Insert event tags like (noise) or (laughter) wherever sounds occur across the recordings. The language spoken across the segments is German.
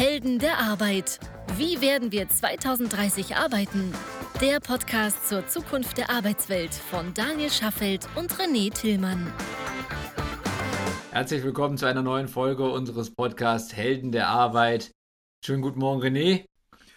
Helden der Arbeit. Wie werden wir 2030 arbeiten? Der Podcast zur Zukunft der Arbeitswelt von Daniel Schaffelt und René Tillmann. Herzlich willkommen zu einer neuen Folge unseres Podcasts Helden der Arbeit. Schönen guten Morgen, René.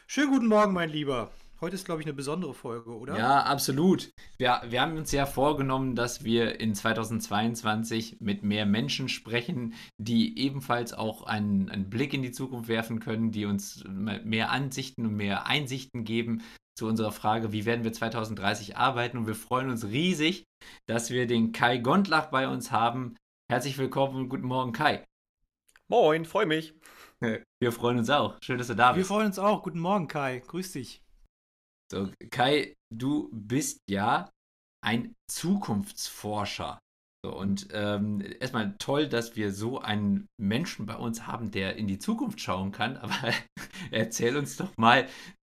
Schönen guten Morgen, mein Lieber. Heute ist, glaube ich, eine besondere Folge, oder? Ja, absolut. Wir, wir haben uns ja vorgenommen, dass wir in 2022 mit mehr Menschen sprechen, die ebenfalls auch einen, einen Blick in die Zukunft werfen können, die uns mehr Ansichten und mehr Einsichten geben zu unserer Frage, wie werden wir 2030 arbeiten. Und wir freuen uns riesig, dass wir den Kai Gondlach bei uns haben. Herzlich willkommen und guten Morgen, Kai. Moin, freue mich. (laughs) Wir freuen uns auch. Schön, dass du da bist. Wir freuen uns auch. Guten Morgen, Kai. Grüß dich. So, Kai, du bist ja ein Zukunftsforscher. So, und ähm, erstmal toll, dass wir so einen Menschen bei uns haben, der in die Zukunft schauen kann. Aber (laughs) erzähl uns doch mal,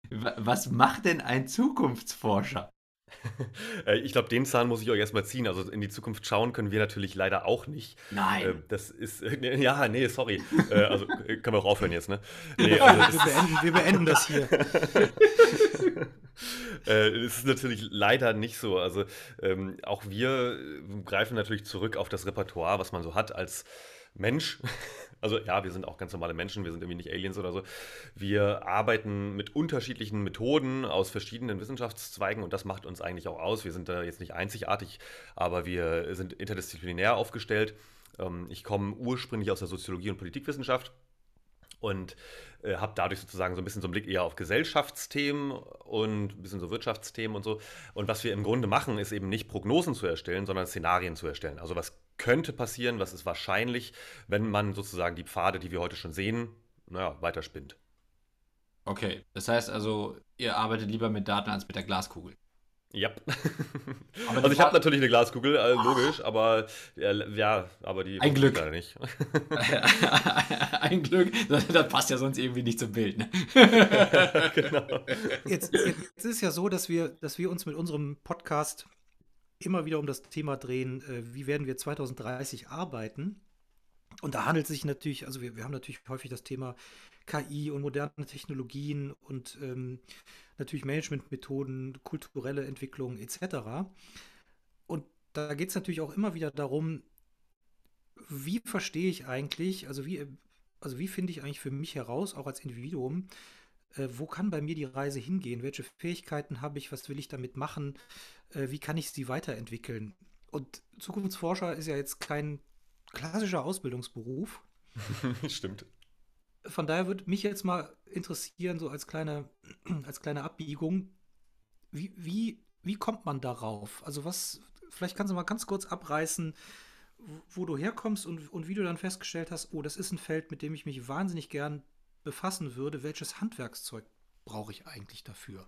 was macht denn ein Zukunftsforscher? (laughs) Äh, ich glaube, den Zahn muss ich euch erstmal ziehen. Also in die Zukunft schauen können wir natürlich leider auch nicht. Nein. Äh, das ist, (laughs) ja, nee, sorry. Also können wir auch aufhören jetzt, ne? Nee, also, wir, beenden, wir beenden das hier. (laughs) Es ist natürlich leider nicht so. Also ähm, auch wir greifen natürlich zurück auf das Repertoire, was man so hat als Mensch. Also ja, wir sind auch ganz normale Menschen, wir sind irgendwie nicht Aliens oder so. Wir arbeiten mit unterschiedlichen Methoden aus verschiedenen Wissenschaftszweigen und das macht uns eigentlich auch aus. Wir sind da jetzt nicht einzigartig, aber wir sind interdisziplinär aufgestellt. Ähm, ich komme ursprünglich aus der Soziologie und Politikwissenschaft und äh, habe dadurch sozusagen so ein bisschen so einen Blick eher auf Gesellschaftsthemen und ein bisschen so Wirtschaftsthemen und so. Und was wir im Grunde machen, ist eben nicht Prognosen zu erstellen, sondern Szenarien zu erstellen. Also was könnte passieren, was ist wahrscheinlich, wenn man sozusagen die Pfade, die wir heute schon sehen, naja, weiterspinnt. Okay, das heißt also, ihr arbeitet lieber mit Daten als mit der Glaskugel. Ja. also ich habe natürlich eine Glaskugel, äh, logisch, aber äh, ja, aber die ein Glück leider nicht. (laughs) ein Glück, das, das, passt ja sonst irgendwie nicht zum Bild. Ne? (laughs) genau. Jetzt, jetzt ist ja so, dass wir, dass wir uns mit unserem Podcast immer wieder um das Thema drehen, äh, wie werden wir 2030 arbeiten. Und da handelt es sich natürlich, also wir, wir haben natürlich häufig das Thema KI und moderne Technologien und ähm, natürlich Managementmethoden, kulturelle Entwicklung etc. Und da geht es natürlich auch immer wieder darum, wie verstehe ich eigentlich, also wie, also wie finde ich eigentlich für mich heraus, auch als Individuum, äh, wo kann bei mir die Reise hingehen? Welche Fähigkeiten habe ich? Was will ich damit machen? Äh, wie kann ich sie weiterentwickeln? Und Zukunftsforscher ist ja jetzt kein klassischer Ausbildungsberuf. (laughs) Stimmt. Von daher würde mich jetzt mal interessieren, so als kleine, (clears throat) als kleine Abbiegung, wie, wie, wie kommt man darauf? Also was, vielleicht kannst du mal ganz kurz abreißen, wo du herkommst und, und wie du dann festgestellt hast, oh, das ist ein Feld, mit dem ich mich wahnsinnig gern befassen würde. Welches Handwerkszeug brauche ich eigentlich dafür?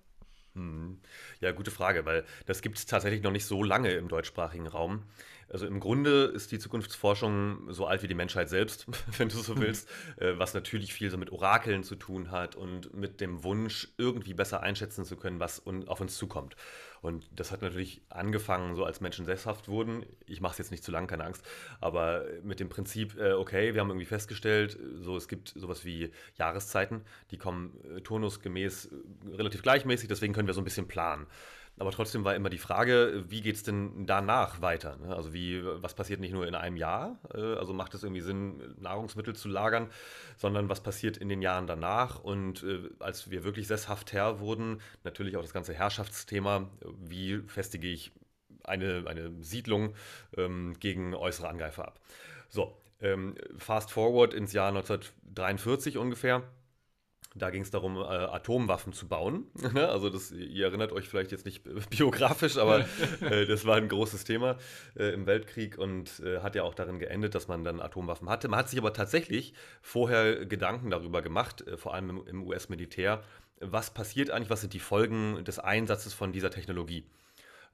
Hm. Ja, gute Frage, weil das gibt es tatsächlich noch nicht so lange im deutschsprachigen Raum. Also im Grunde ist die Zukunftsforschung so alt wie die Menschheit selbst, (laughs) wenn du so mhm. willst, mhm. was natürlich viel so mit Orakeln zu tun hat und mit dem Wunsch, irgendwie besser einschätzen zu können, was auf uns zukommt. Und das hat natürlich angefangen, so als Menschen sesshaft wurden. Ich mache es jetzt nicht zu lang, keine Angst, aber mit dem Prinzip, äh, okay, wir haben irgendwie festgestellt, so es gibt sowas wie Jahreszeiten, die kommen äh, turnusgemäß relativ gleichmäßig, deswegen können wir so ein bisschen planen. Aber trotzdem war immer die Frage, wie geht es denn danach weiter? Ne? Also wie, was passiert nicht nur in einem Jahr? Äh, also macht es irgendwie Sinn, Nahrungsmittel zu lagern, sondern was passiert in den Jahren danach? Und äh, als wir wirklich sesshaft Herr wurden, natürlich auch das ganze Herrschaftsthema, wie festige ich eine, eine Siedlung ähm, gegen äußere Angreifer ab? So, ähm, fast forward ins Jahr 1943 ungefähr da ging es darum, äh, Atomwaffen zu bauen. (laughs) Ne? also das, ihr erinnert euch vielleicht jetzt nicht (laughs) biografisch, aber (laughs) äh, das war ein großes Thema äh, im Weltkrieg und äh, hat ja auch darin geendet, dass man dann Atomwaffen hatte. Man hat sich aber tatsächlich vorher Gedanken darüber gemacht, äh, vor allem im, im US-Militär, was passiert eigentlich, was sind die Folgen des Einsatzes von dieser Technologie.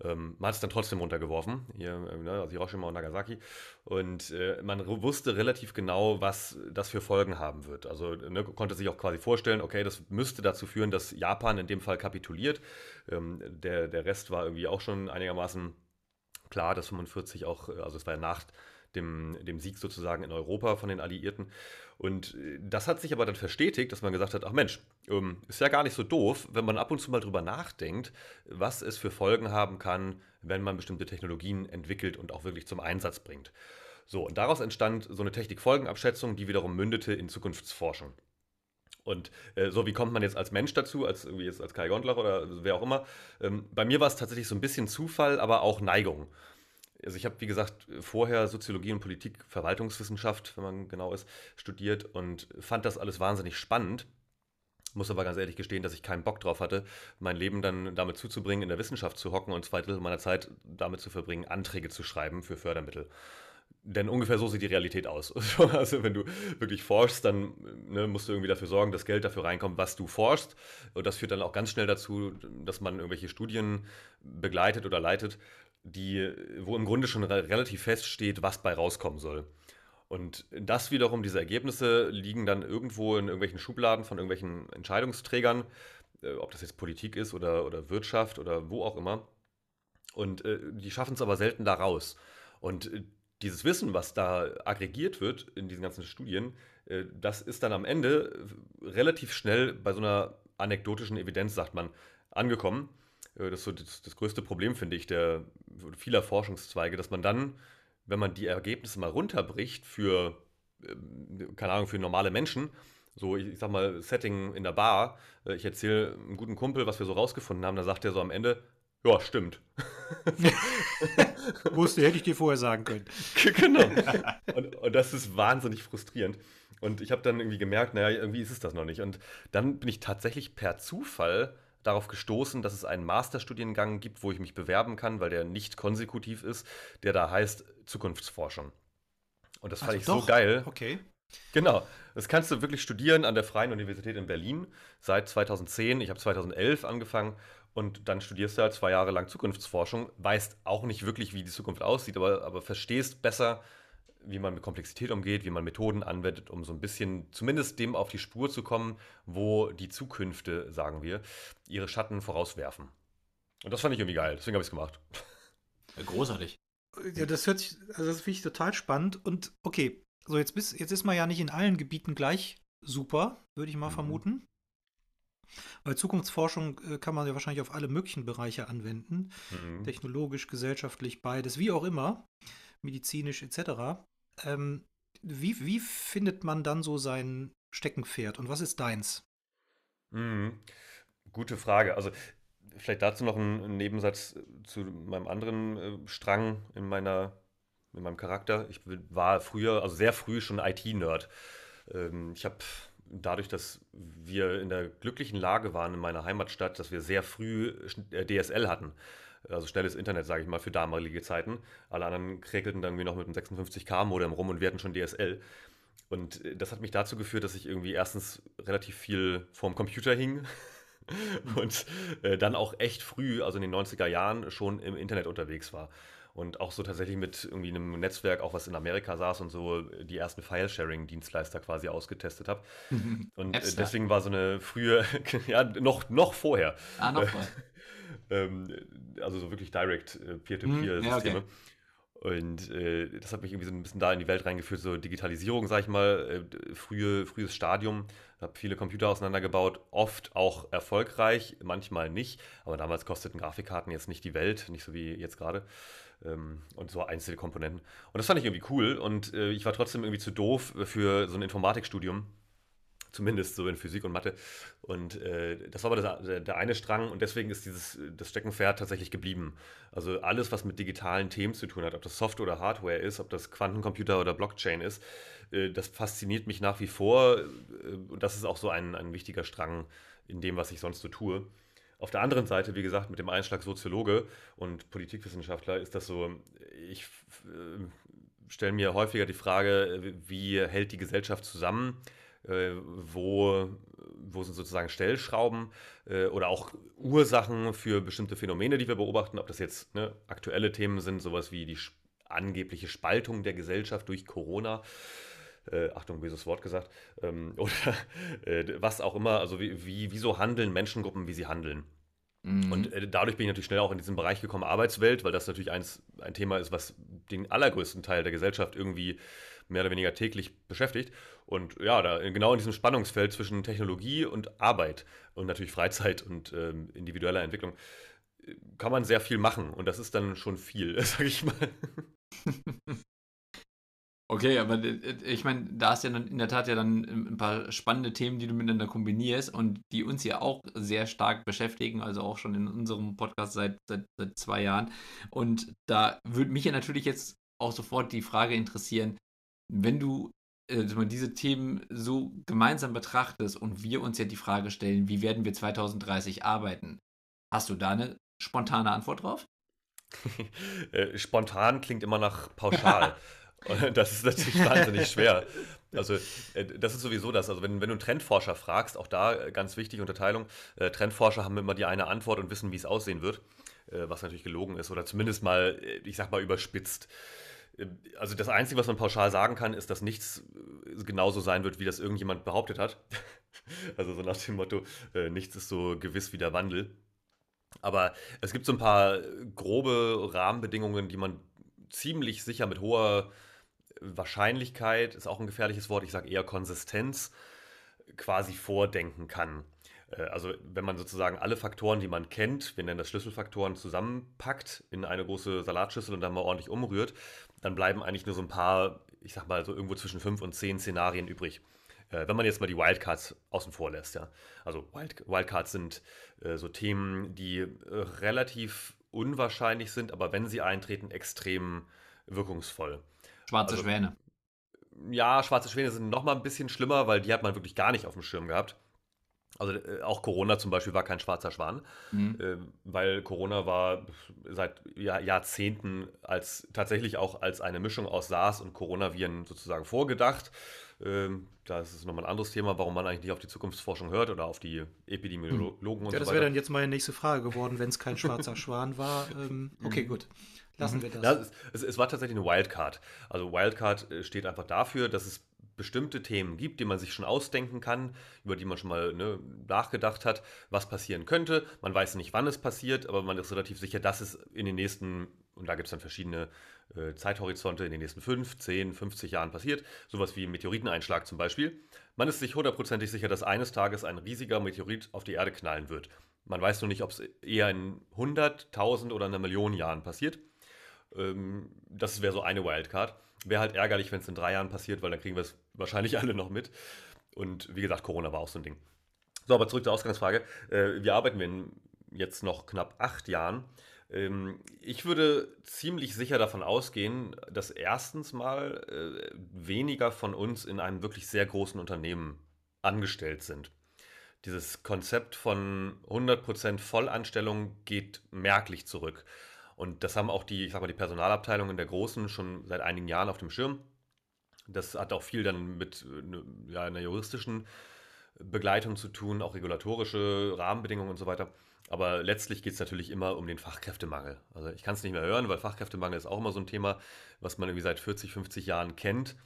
Ähm, man hat es dann trotzdem runtergeworfen, hier, äh, ne, also Hiroshima und Nagasaki. Und äh, man wusste relativ genau, was das für Folgen haben wird. Also ne, konnte sich auch quasi vorstellen, okay, das müsste dazu führen, dass Japan in dem Fall kapituliert. Ähm, der, der Rest war irgendwie auch schon einigermaßen klar, dass 45 auch, äh, also es war ja nach dem, dem Sieg sozusagen in Europa von den Alliierten. Und äh, das hat sich aber dann verstetigt, dass man gesagt hat, ach Mensch, ähm, ist ja gar nicht so doof, wenn man ab und zu mal drüber nachdenkt, was es für Folgen haben kann, wenn man bestimmte Technologien entwickelt und auch wirklich zum Einsatz bringt. So, und daraus entstand so eine Technikfolgenabschätzung, die wiederum mündete in Zukunftsforschung. Und äh, so, wie kommt man jetzt als Mensch dazu, als jetzt als Kai Gondlach oder wer auch immer? Ähm, bei mir war es tatsächlich so ein bisschen Zufall, aber auch Neigung. Also ich habe, wie gesagt, vorher Soziologie und Politik, Verwaltungswissenschaft, wenn man genau ist, studiert und fand das alles wahnsinnig spannend. Muss aber ganz ehrlich gestehen, dass ich keinen Bock drauf hatte, mein Leben dann damit zuzubringen, in der Wissenschaft zu hocken und zwei Drittel meiner Zeit damit zu verbringen, Anträge zu schreiben für Fördermittel. Denn ungefähr so sieht die Realität aus. (laughs) Also wenn du wirklich forschst, dann ne, musst du irgendwie dafür sorgen, dass Geld dafür reinkommt, was du forschst. Und das führt dann auch ganz schnell dazu, dass man irgendwelche Studien begleitet oder leitet, die, wo im Grunde schon relativ feststeht, was bei rauskommen soll. Und das wiederum, diese Ergebnisse liegen dann irgendwo in irgendwelchen Schubladen von irgendwelchen Entscheidungsträgern, äh, ob das jetzt Politik ist oder, oder Wirtschaft oder wo auch immer. Und äh, die schaffen es aber selten da raus. Und äh, dieses Wissen, was da aggregiert wird in diesen ganzen Studien, äh, das ist dann am Ende relativ schnell bei so einer anekdotischen Evidenz, sagt man, angekommen. Äh, das ist so das, das größte Problem, finde ich, der vieler Forschungszweige, dass man dann, wenn man die Ergebnisse mal runterbricht für, ähm, keine Ahnung, für normale Menschen, so, ich, ich sag mal, Setting in der Bar, äh, ich erzähle einem guten Kumpel, was wir so rausgefunden haben, da sagt er so am Ende, ja, stimmt. (laughs) Wusste, hätte ich dir vorher sagen können. genau. Und, und, das ist wahnsinnig frustrierend. Und ich habe dann irgendwie gemerkt, naja, irgendwie ist es das noch nicht. Und dann bin ich tatsächlich per Zufall darauf gestoßen, dass es einen Masterstudiengang gibt, wo ich mich bewerben kann, weil der nicht konsekutiv ist, der da heißt Zukunftsforschung. Und das fand also ich doch? so geil. Okay. Genau, das kannst du wirklich studieren an der Freien Universität in Berlin seit 2010. Ich habe 2011 angefangen und dann studierst du halt zwei Jahre lang Zukunftsforschung, weißt auch nicht wirklich, wie die Zukunft aussieht, aber, aber verstehst besser, wie man mit Komplexität umgeht, wie man Methoden anwendet, um so ein bisschen zumindest dem auf die Spur zu kommen, wo die Zukünfte, sagen wir, ihre Schatten vorauswerfen. Und das fand ich irgendwie geil, deswegen habe ich es gemacht. Großartig. Ja, das hört sich, also das finde ich total spannend. Und okay, so jetzt, bist, jetzt ist man ja nicht in allen Gebieten gleich super, würde ich mal mhm. vermuten. Weil Zukunftsforschung äh, kann man ja wahrscheinlich auf alle möglichen Bereiche anwenden. Mhm. Technologisch, gesellschaftlich, beides, wie auch immer, medizinisch etc. Ähm, wie, wie findet man dann so sein Steckenpferd und was ist deins? Mhm. Gute Frage. Also vielleicht dazu noch ein, Nebensatz zu meinem anderen äh, Strang in meiner in meinem Charakter. Ich war früher, also sehr früh schon IT-Nerd. Ähm, ich habe dadurch, dass wir in der glücklichen Lage waren in meiner Heimatstadt, dass wir sehr früh äh, DSL hatten. Also schnelles Internet, sage ich mal, für damalige Zeiten. Alle anderen kräkelten dann irgendwie noch mit einem 56K-Modem rum und wir hatten schon DSL. Und äh, das hat mich dazu geführt, dass ich irgendwie erstens relativ viel vorm Computer hing (laughs) und äh, dann auch echt früh, also in den 90er Jahren, schon im Internet unterwegs war und auch so tatsächlich mit irgendwie einem Netzwerk, auch was in Amerika saß und so die ersten File-Sharing-Dienstleister quasi ausgetestet habe. (laughs) Und äh, deswegen war so eine frühe, (laughs) ja, noch, noch vorher. Ah, noch vorher. Ähm, also so wirklich direct äh, Peer-to-Peer-Systeme. Ja, okay. Und äh, das hat mich irgendwie so ein bisschen da in die Welt reingeführt, so Digitalisierung, sag ich mal, äh, frühe, frühes Stadium. Habe viele Computer auseinandergebaut, oft auch erfolgreich, manchmal nicht. Aber damals kosteten Grafikkarten jetzt nicht die Welt, nicht so wie jetzt gerade. Ähm, und so einzelne Komponenten. Und das fand ich irgendwie cool. Und äh, ich war trotzdem irgendwie zu doof für so ein Informatikstudium. Zumindest so in Physik und Mathe. Und äh, das war aber das, der, eine Strang und deswegen ist dieses das Steckenpferd tatsächlich geblieben. Also alles, was mit digitalen Themen zu tun hat, ob das Software oder Hardware ist, ob das Quantencomputer oder Blockchain ist, äh, das fasziniert mich nach wie vor. Äh, und das ist auch so ein, ein wichtiger Strang in dem, was ich sonst so tue. Auf der anderen Seite, wie gesagt, mit dem Einschlag Soziologe und Politikwissenschaftler ist das so, ich äh, stelle mir häufiger die Frage, wie hält die Gesellschaft zusammen? Äh, wo, wo sind sozusagen Stellschrauben äh, oder auch Ursachen für bestimmte Phänomene, die wir beobachten, ob das jetzt ne, aktuelle Themen sind, sowas wie die angebliche Spaltung der Gesellschaft durch Corona. Äh, Achtung, böses Wort gesagt, ähm, (laughs) oder äh, was auch immer, also wie, wie, wieso handeln Menschengruppen, wie sie handeln. Mhm. Und äh, dadurch bin ich natürlich schnell auch in diesen Bereich gekommen, Arbeitswelt, weil das natürlich eins, ein Thema ist, was den allergrößten Teil der Gesellschaft irgendwie mehr oder weniger täglich beschäftigt. Und ja, da genau in diesem Spannungsfeld zwischen Technologie und Arbeit und natürlich Freizeit und ähm, individueller Entwicklung äh, kann man sehr viel machen. Und das ist dann schon viel, (laughs) sag ich mal. (laughs) Okay, aber ich meine, da hast ja dann in der Tat ja dann ein paar spannende Themen, die du miteinander kombinierst und die uns ja auch sehr stark beschäftigen, also auch schon in unserem Podcast seit, seit, seit zwei Jahren. Und da würde mich ja natürlich jetzt auch sofort die Frage interessieren, wenn du äh, diese Themen so gemeinsam betrachtest und wir uns ja die Frage stellen, wie werden wir 2030 arbeiten, hast du da eine spontane Antwort drauf? (laughs) Äh, spontan klingt immer nach pauschal. (laughs) Das ist natürlich wahnsinnig schwer. Also, äh, das ist sowieso das. Also, wenn, wenn du einen Trendforscher fragst, auch da ganz wichtige Unterteilung: äh, Trendforscher haben immer die eine Antwort und wissen, wie es aussehen wird, äh, was natürlich gelogen ist oder zumindest mal, ich sag mal, überspitzt. Also, das Einzige, was man pauschal sagen kann, ist, dass nichts genauso sein wird, wie das irgendjemand behauptet hat. (laughs) Also, so nach dem Motto: nichts ist so gewiss wie der Wandel. Aber es gibt so ein paar grobe Rahmenbedingungen, die man ziemlich sicher mit hoher Wahrscheinlichkeit, ist auch ein gefährliches Wort, ich sage eher Konsistenz, quasi vordenken kann. Äh, also wenn man sozusagen alle Faktoren, die man kennt, wir nennen das Schlüsselfaktoren, zusammenpackt in eine große Salatschüssel und dann mal ordentlich umrührt, dann bleiben eigentlich nur so ein paar, ich sag mal so irgendwo zwischen fünf und zehn Szenarien übrig. Äh, wenn man jetzt mal die Wildcards außen vor lässt, ja. Also Wild, Wildcards sind äh, so Themen, die relativ unwahrscheinlich sind, aber wenn sie eintreten, extrem wirkungsvoll. Schwarze also, Schwäne. Ja, schwarze Schwäne sind noch mal ein bisschen schlimmer, weil die hat man wirklich gar nicht auf dem Schirm gehabt. Also äh, auch Corona zum Beispiel war kein schwarzer Schwan, mhm. äh, weil Corona war seit Jahr, Jahrzehnten als tatsächlich auch als eine Mischung aus SARS und Coronaviren sozusagen vorgedacht. Ähm, das ist nochmal ein anderes Thema, warum man eigentlich nicht auf die Zukunftsforschung hört oder auf die Epidemiologen hm. und ja, so weiter. Das wäre dann jetzt meine nächste Frage geworden, wenn es kein schwarzer (laughs) Schwan war. Ähm, okay, gut. Lassen mhm. wir das. Ja, es, es, war tatsächlich eine Wildcard. Also Wildcard äh, steht einfach dafür, dass es bestimmte Themen gibt, die man sich schon ausdenken kann, über die man schon mal ne, nachgedacht hat, was passieren könnte. Man weiß nicht, wann es passiert, aber man ist relativ sicher, dass es in den nächsten, und da gibt es dann verschiedene äh, Zeithorizonte, in den nächsten 5, 10, 50 Jahren passiert. Sowas wie Meteoriteneinschlag zum Beispiel. Man ist sich hundertprozentig sicher, dass eines Tages ein riesiger Meteorit auf die Erde knallen wird. Man weiß nur nicht, ob es eher in 100, 1000 oder einer Million Jahren passiert. Ähm, das wäre so eine Wildcard. Wäre halt ärgerlich, wenn es in drei Jahren passiert, weil dann kriegen wir es wahrscheinlich alle noch mit. Und wie gesagt, Corona war auch so ein Ding. So, aber zurück zur Ausgangsfrage. Äh, wie arbeiten wir in jetzt noch knapp acht Jahren? Ähm, ich würde ziemlich sicher davon ausgehen, dass erstens mal äh, weniger von uns in einem wirklich sehr großen Unternehmen angestellt sind. Dieses Konzept von 100% Vollanstellung geht merklich zurück. Und das haben auch die, ich sag mal, die Personalabteilungen der Großen schon seit einigen Jahren auf dem Schirm. Das hat auch viel dann mit ne, ja, einer juristischen Begleitung zu tun, auch regulatorische Rahmenbedingungen und so weiter. Aber letztlich geht es natürlich immer um den Fachkräftemangel. Also ich kann es nicht mehr hören, weil Fachkräftemangel ist auch immer so ein Thema, was man irgendwie seit 40, 50 Jahren kennt,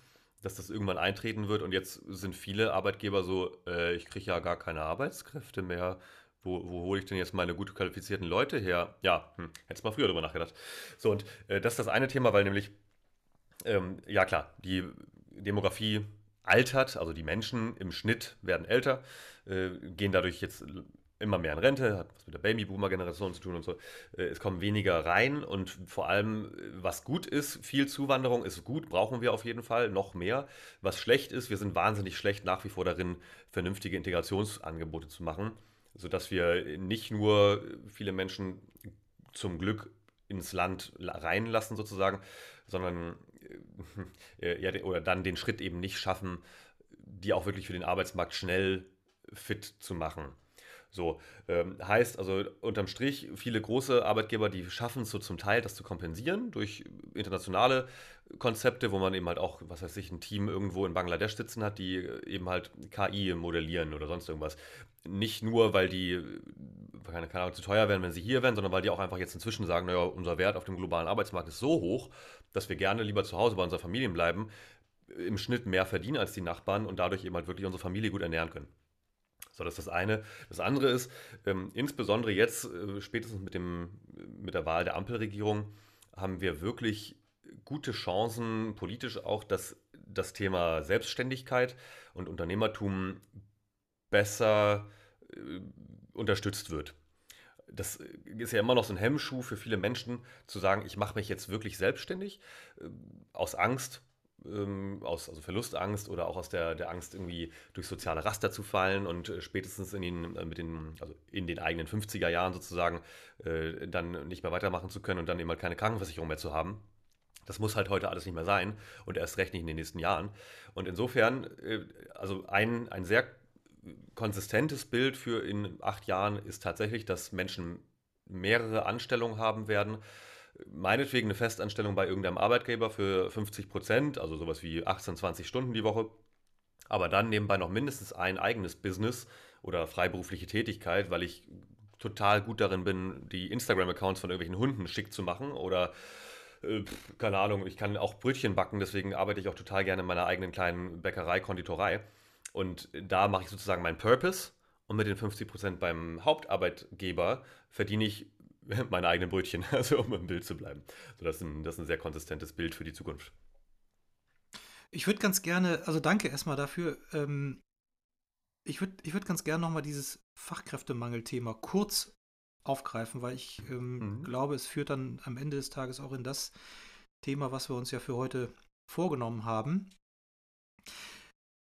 dass das irgendwann eintreten wird. Und jetzt sind viele Arbeitgeber so, äh, ich kriege ja gar keine Arbeitskräfte mehr wo, wo hole ich denn jetzt meine gut qualifizierten Leute her? Ja, hm, hättest mal früher darüber nachgedacht. So, und äh, das ist das eine Thema, weil nämlich, ähm, ja klar, die Demografie altert, also die Menschen im Schnitt werden älter, äh, gehen dadurch jetzt immer mehr in Rente, hat was mit der Babyboomer-Generation zu tun und so. Äh, es kommen weniger rein und vor allem, was gut ist, viel Zuwanderung ist gut, brauchen wir auf jeden Fall noch mehr. Was schlecht ist, wir sind wahnsinnig schlecht nach wie vor darin, vernünftige Integrationsangebote zu machen sodass wir nicht nur viele Menschen zum Glück ins Land reinlassen sozusagen, sondern äh, (laughs) ja, oder dann den Schritt eben nicht schaffen, die auch wirklich für den Arbeitsmarkt schnell fit zu machen. So, ähm, heißt also unterm Strich, viele große Arbeitgeber, die schaffen es so zum Teil, das zu kompensieren durch internationale Konzepte, wo man eben halt auch, was weiß ich, ein Team irgendwo in Bangladesch sitzen hat, die eben halt KI modellieren oder sonst irgendwas. Nicht nur, weil die, keine, Ahnung, zu teuer wären, wenn sie hier wären, sondern weil die auch einfach jetzt inzwischen sagen, naja, unser Wert auf dem globalen Arbeitsmarkt ist so hoch, dass wir gerne lieber zu Hause bei unserer Familie bleiben, im Schnitt mehr verdienen als die Nachbarn und dadurch eben halt wirklich unsere Familie gut ernähren können. So, das ist das eine. Das andere ist, ähm, insbesondere jetzt, äh, spätestens mit, dem, mit der Wahl der Ampelregierung, haben wir wirklich gute Chancen, politisch auch, dass das Thema Selbstständigkeit und Unternehmertum besser äh, unterstützt wird. Das ist ja immer noch so ein Hemmschuh für viele Menschen, zu sagen, ich mache mich jetzt wirklich selbstständig, äh, aus Angst, ähm, aus also Verlustangst oder auch aus der, der Angst, irgendwie durch soziale Raster zu fallen und äh, spätestens in den, äh, mit den, also in den eigenen 50er Jahren sozusagen äh, dann nicht mehr weitermachen zu können und dann eben halt keine Krankenversicherung mehr zu haben. Das muss halt heute alles nicht mehr sein und erst recht nicht in den nächsten Jahren. Und insofern, äh, also ein, ein sehr konsistentes Bild für in acht Jahren ist tatsächlich, dass Menschen mehrere Anstellungen haben werden meinetwegen eine Festanstellung bei irgendeinem Arbeitgeber für 50 Prozent, also sowas wie 18, 20 Stunden die Woche, aber dann nebenbei noch mindestens ein eigenes Business oder freiberufliche Tätigkeit, weil ich total gut darin bin, die Instagram-Accounts von irgendwelchen Hunden schick zu machen oder äh, keine Ahnung, ich kann auch Brötchen backen, deswegen arbeite ich auch total gerne in meiner eigenen kleinen Bäckerei, Konditorei. Und da mache ich sozusagen meinen Purpose und mit den 50% beim Hauptarbeitgeber verdiene ich (laughs) meine eigenen Brötchen, (laughs) also um im Bild zu bleiben. So, das, ist ein, das ist ein sehr konsistentes Bild für die Zukunft. Ich würde ganz gerne, also danke erstmal dafür. Ähm, ich würde ich würd ganz gerne nochmal dieses Fachkräftemangelthema kurz aufgreifen, weil ich ähm, mhm. glaube, es führt dann am Ende des Tages auch in das Thema, was wir uns ja für heute vorgenommen haben.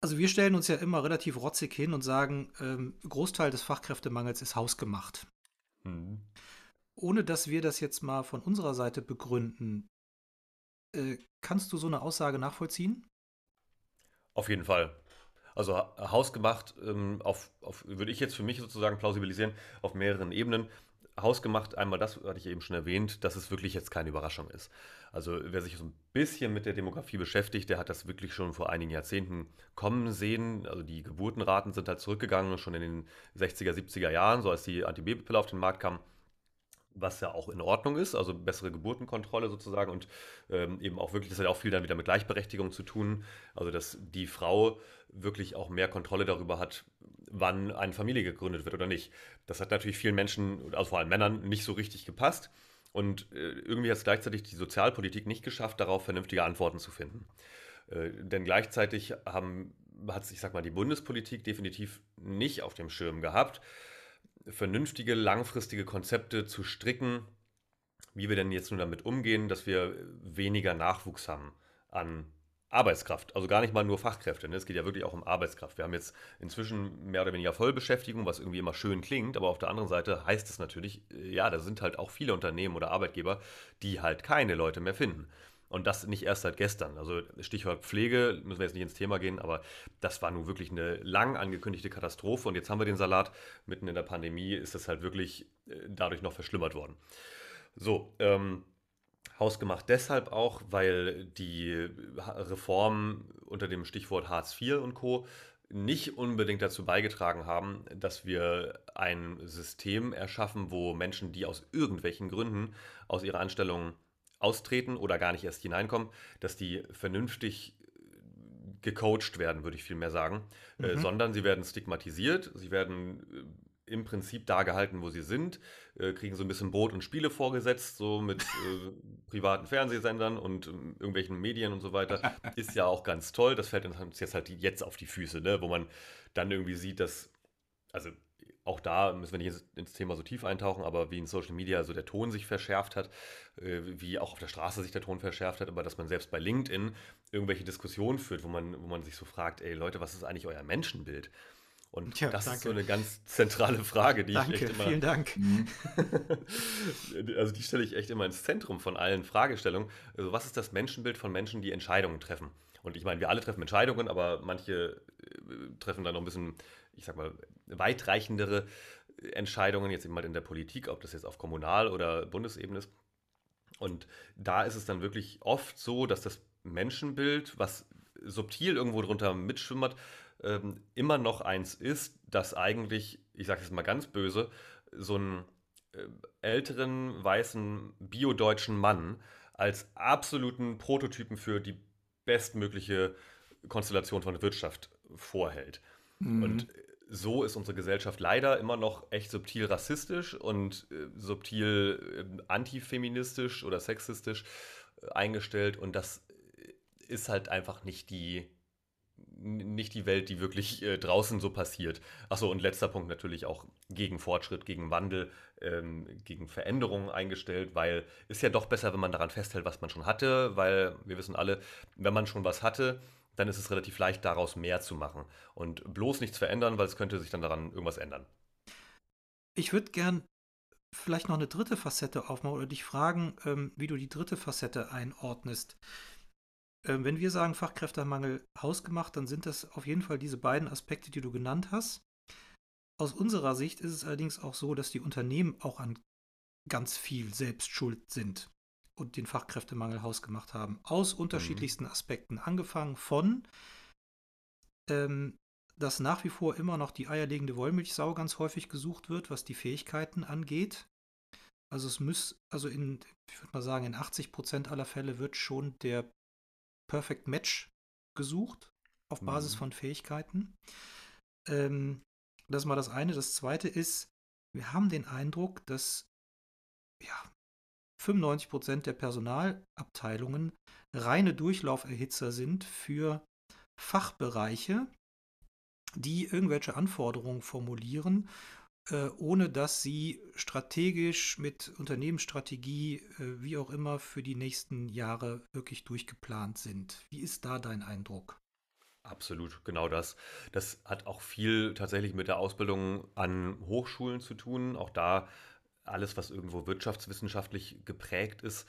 Also wir stellen uns ja immer relativ rotzig hin und sagen, ähm, Großteil des Fachkräftemangels ist hausgemacht. Mhm ohne dass wir das jetzt mal von unserer Seite begründen, äh, kannst du so eine Aussage nachvollziehen? Auf jeden Fall. Also hausgemacht, ähm, auf, auf, würde ich jetzt für mich sozusagen plausibilisieren, auf mehreren Ebenen. Hausgemacht, einmal das hatte ich eben schon erwähnt, dass es wirklich jetzt keine Überraschung ist. Also wer sich so ein bisschen mit der Demografie beschäftigt, der hat das wirklich schon vor einigen Jahrzehnten kommen sehen. Also die Geburtenraten sind halt zurückgegangen, schon in den 60er, 70er Jahren, so als die Antibabypille auf den Markt kam was ja auch in Ordnung ist, also bessere Geburtenkontrolle sozusagen und ähm, eben auch wirklich, das hat ja auch viel dann wieder mit Gleichberechtigung zu tun, also dass die Frau wirklich auch mehr Kontrolle darüber hat, wann eine Familie gegründet wird oder nicht. Das hat natürlich vielen Menschen, also vor allem Männern, nicht so richtig gepasst und äh, irgendwie hat es gleichzeitig die Sozialpolitik nicht geschafft, darauf vernünftige Antworten zu finden. Äh, denn gleichzeitig haben, hat ich sag mal, die Bundespolitik definitiv nicht auf dem Schirm gehabt, vernünftige, langfristige Konzepte zu stricken, wie wir denn jetzt nun damit umgehen, dass wir weniger Nachwuchs haben an Arbeitskraft. Also gar nicht mal nur Fachkräfte. Ne? Es geht ja wirklich auch um Arbeitskraft. Wir haben jetzt inzwischen mehr oder weniger Vollbeschäftigung, was irgendwie immer schön klingt, aber auf der anderen Seite heißt es natürlich, ja, da sind halt auch viele Unternehmen oder Arbeitgeber, die halt keine Leute mehr finden. Und das nicht erst seit gestern. Also Stichwort Pflege, müssen wir jetzt nicht ins Thema gehen, aber das war nun wirklich eine lang angekündigte Katastrophe. Und jetzt haben wir den Salat. Mitten in der Pandemie ist das halt wirklich äh, dadurch noch verschlimmert worden. So, ähm, Hausgemacht deshalb auch, weil die Reformen unter dem Stichwort Hartz IV und Co. nicht unbedingt dazu beigetragen haben, dass wir ein System erschaffen, wo Menschen, die aus irgendwelchen Gründen aus ihrer Anstellung austreten oder gar nicht erst hineinkommen, dass die vernünftig gecoacht werden, würde ich vielmehr sagen, äh, mhm. äh, sondern sie werden stigmatisiert, sie werden äh, im Prinzip da gehalten, wo sie sind, äh, kriegen so ein bisschen Brot und Spiele vorgesetzt, so mit äh, privaten Fernsehsendern und ähm, irgendwelchen Medien und so weiter. (laughs) Ist ja auch ganz toll, das fällt uns jetzt halt jetzt auf die Füße, ne? wo man dann irgendwie sieht, dass, also auch da müssen wir nicht ins Thema so tief eintauchen, aber wie in Social Media so der Ton sich verschärft hat, äh, wie auch auf der Straße sich der Ton verschärft hat, aber dass man selbst bei LinkedIn irgendwelche Diskussionen führt, wo man, wo man sich so fragt, ey Leute, was ist eigentlich euer Menschenbild? Und ja, das danke. ist so eine ganz zentrale Frage, die danke, ich echt immer. Vielen Dank. (laughs) also die stelle ich echt immer ins Zentrum von allen Fragestellungen. Also was ist das Menschenbild von Menschen, die Entscheidungen treffen? Und ich meine, wir alle treffen Entscheidungen, aber manche äh, treffen dann noch ein bisschen ich sag mal, weitreichendere Entscheidungen, jetzt eben mal in der Politik, ob das jetzt auf Kommunal- oder Bundesebene ist. Und da ist es dann wirklich oft so, dass das Menschenbild, was subtil irgendwo drunter mitschwimmert, ähm, immer noch eins ist, das eigentlich, ich sage es mal ganz böse, so einen äh, älteren, weißen, biodeutschen Mann als absoluten Prototypen für die bestmögliche Konstellation von Wirtschaft vorhält. Mhm. Und so ist unsere Gesellschaft leider immer noch echt subtil rassistisch und äh, subtil äh, antifeministisch oder sexistisch äh, eingestellt. Und das ist halt einfach nicht die, nicht die Welt, die wirklich äh, draußen so passiert. Achso, und letzter Punkt natürlich auch gegen Fortschritt, gegen Wandel, ähm, gegen Veränderungen eingestellt, weil ist ja doch besser, wenn man daran festhält, was man schon hatte, weil wir wissen alle, wenn man schon was hatte, dann ist es relativ leicht, daraus mehr zu machen. Und bloß nichts verändern, weil es könnte sich dann daran irgendwas ändern. Ich würde gern vielleicht noch eine dritte Facette aufmachen oder dich fragen, ähm, wie du die dritte Facette einordnest. Ähm, wenn wir sagen Fachkräftemangel hausgemacht, dann sind das auf jeden Fall diese beiden Aspekte, die du genannt hast. Aus unserer Sicht ist es allerdings auch so, dass die Unternehmen auch an ganz viel Selbstschuld sind und den Fachkräftemangel hausgemacht haben. Aus mhm. unterschiedlichsten. Aspekten. Angefangen von, ähm, dass nach wie vor immer noch die eierlegende Wollmilchsau ganz häufig gesucht wird, was die Fähigkeiten angeht. Also es muss, also in, ich würde mal sagen, in 80 Prozent aller Fälle wird schon der Perfect Match gesucht auf Basis mhm. von Fähigkeiten. Ähm, das ist mal das eine. Das zweite ist, wir haben den Eindruck, dass ja, 95 Prozent der Personalabteilungen reine Durchlauferhitzer sind für Fachbereiche, die irgendwelche Anforderungen formulieren, äh, ohne dass sie strategisch mit Unternehmensstrategie, äh, wie auch immer, für die nächsten Jahre wirklich durchgeplant sind. Wie ist da dein Eindruck? Absolut, genau das. Das hat auch viel tatsächlich mit der Ausbildung an Hochschulen zu tun. Auch da alles, was irgendwo wirtschaftswissenschaftlich geprägt ist,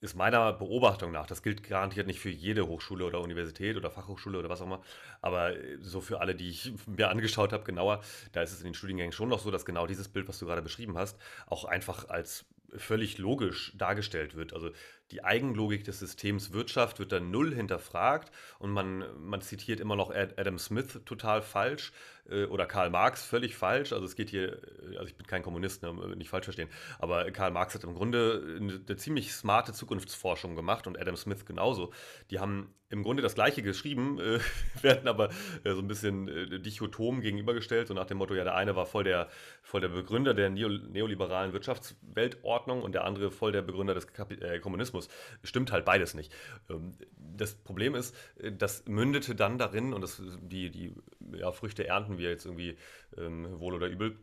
ist meiner Beobachtung nach, das gilt garantiert nicht für jede Hochschule oder Universität oder Fachhochschule oder was auch immer, aber so für alle, die ich (laughs) mir angeschaut habe, genauer, da ist es in den Studiengängen schon noch so, dass genau dieses Bild, was du gerade beschrieben hast, auch einfach als völlig logisch dargestellt wird. Also die Eigenlogik des Systems Wirtschaft wird dann null hinterfragt und man, man zitiert immer noch Adam Smith total falsch äh, oder Karl Marx völlig falsch. Also es geht hier, äh, also ich bin kein Kommunist, ne, nicht falsch verstehen, aber Karl Marx hat im Grunde eine, eine ziemlich smarte Zukunftsforschung gemacht und Adam Smith genauso. Die haben im Grunde das Gleiche geschrieben, äh, (laughs) werden aber äh, so ein bisschen äh, dichotom gegenübergestellt, so nach dem Motto, ja, der eine war voll der, voll der Begründer der neo, neoliberalen Wirtschaftsweltordnung und der andere voll der Begründer des Kapi äh, Kommunismus. Stimmt halt beides nicht. Ähm, das Problem ist, äh, das mündete dann darin, und das, die, die ja, Früchte ernten wir jetzt irgendwie ähm, wohl oder übel,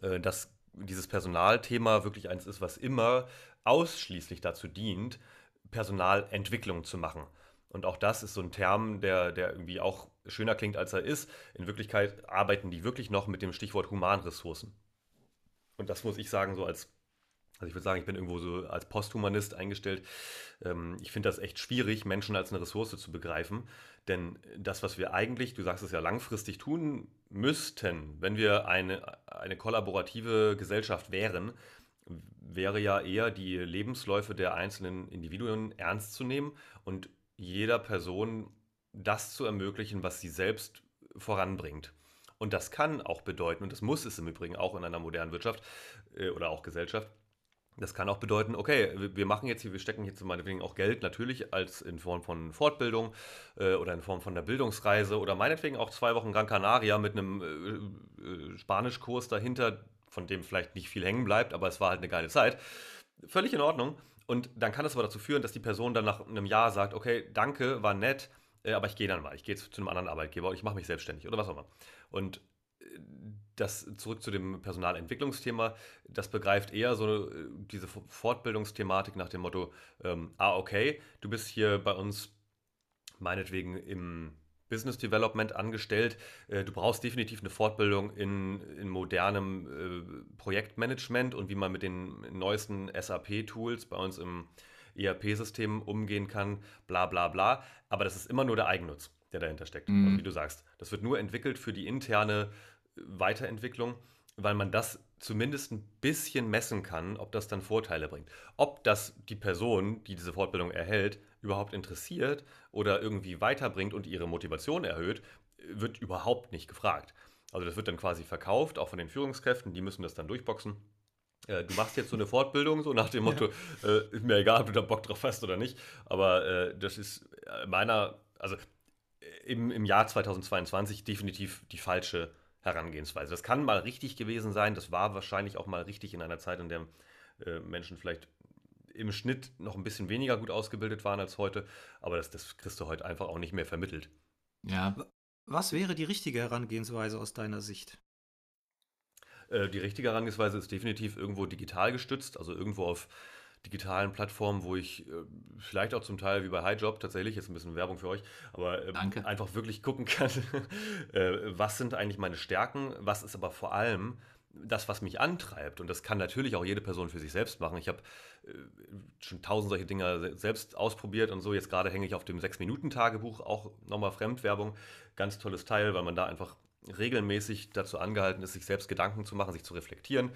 äh, dass dieses Personalthema wirklich eins ist, was immer ausschließlich dazu dient, Personalentwicklung zu machen. Und auch das ist so ein Term, der, der irgendwie auch schöner klingt, als er ist. In Wirklichkeit arbeiten die wirklich noch mit dem Stichwort Humanressourcen. Und das muss ich sagen, so als, also ich würde sagen, ich bin irgendwo so als Posthumanist eingestellt. Ähm, ich finde das echt schwierig, Menschen als eine Ressource zu begreifen. Denn das, was wir eigentlich, du sagst es ja, langfristig tun müssten, wenn wir eine, eine kollaborative Gesellschaft wären, wäre ja eher die Lebensläufe der einzelnen Individuen ernst zu nehmen und jeder Person das zu ermöglichen, was sie selbst voranbringt. Und das kann auch bedeuten, und das muss es im Übrigen auch in einer modernen Wirtschaft äh, oder auch Gesellschaft, das kann auch bedeuten, okay, wir machen jetzt hier, wir stecken jetzt meinetwegen auch Geld natürlich als in Form von Fortbildung äh, oder in Form von einer Bildungsreise oder meinetwegen auch zwei Wochen Gran Canaria mit einem äh, äh, Spanischkurs dahinter, von dem vielleicht nicht viel hängen bleibt, aber es war halt eine geile Zeit. Völlig in Ordnung. Und dann kann es aber dazu führen, dass die Person dann nach einem Jahr sagt, okay, danke, war nett, äh, aber ich gehe dann mal, ich gehe zu einem anderen Arbeitgeber und ich mache mich selbstständig oder was auch immer. Und äh, das zurück zu dem Personalentwicklungsthema, das begreift eher so äh, diese Fortbildungsthematik nach dem Motto, ähm, ah, okay, du bist hier bei uns meinetwegen im Business Development angestellt. Äh, du brauchst definitiv eine Fortbildung in, in modernem äh, Projektmanagement und wie man mit den neuesten SAP-Tools bei uns im ERP-System umgehen kann, bla bla bla. Aber das ist immer nur der Eigennutz, der dahinter steckt. Mhm. Also wie du sagst, das wird nur entwickelt für die interne Weiterentwicklung, weil man das zumindest ein bisschen messen kann, ob das dann Vorteile bringt. Ob das die Person, die diese Fortbildung erhält, überhaupt interessiert oder irgendwie weiterbringt und ihre Motivation erhöht, wird überhaupt nicht gefragt. Also das wird dann quasi verkauft, auch von den Führungskräften, die müssen das dann durchboxen. Äh, du machst jetzt so eine Fortbildung, so nach dem Motto, ja. äh, ist mir egal, ob du da Bock drauf hast oder nicht, aber äh, das ist meiner, also im, im Jahr 2022 definitiv die falsche Herangehensweise. Das kann mal richtig gewesen sein, das war wahrscheinlich auch mal richtig in einer Zeit, in der äh, Menschen vielleicht im Schnitt noch ein bisschen weniger gut ausgebildet waren als heute, aber das, das kriegst du heute einfach auch nicht mehr vermittelt. Ja. Was wäre die richtige Herangehensweise aus deiner Sicht? Äh, die richtige Herangehensweise ist definitiv irgendwo digital gestützt, also irgendwo auf digitalen Plattformen, wo ich äh, vielleicht auch zum Teil wie bei HighJob tatsächlich, jetzt ein bisschen Werbung für euch, aber äh, einfach wirklich gucken kann, (laughs) äh, was sind eigentlich meine Stärken, was ist aber vor allem das, was mich antreibt. Und das kann natürlich auch jede Person für sich selbst machen. Ich habe äh, schon tausend solche Dinge selbst ausprobiert und so. Jetzt gerade hänge ich auf dem 6-Minuten-Tagebuch, auch nochmal Fremdwerbung. Ganz tolles Teil, weil man da einfach regelmäßig dazu angehalten ist, sich selbst Gedanken zu machen, sich zu reflektieren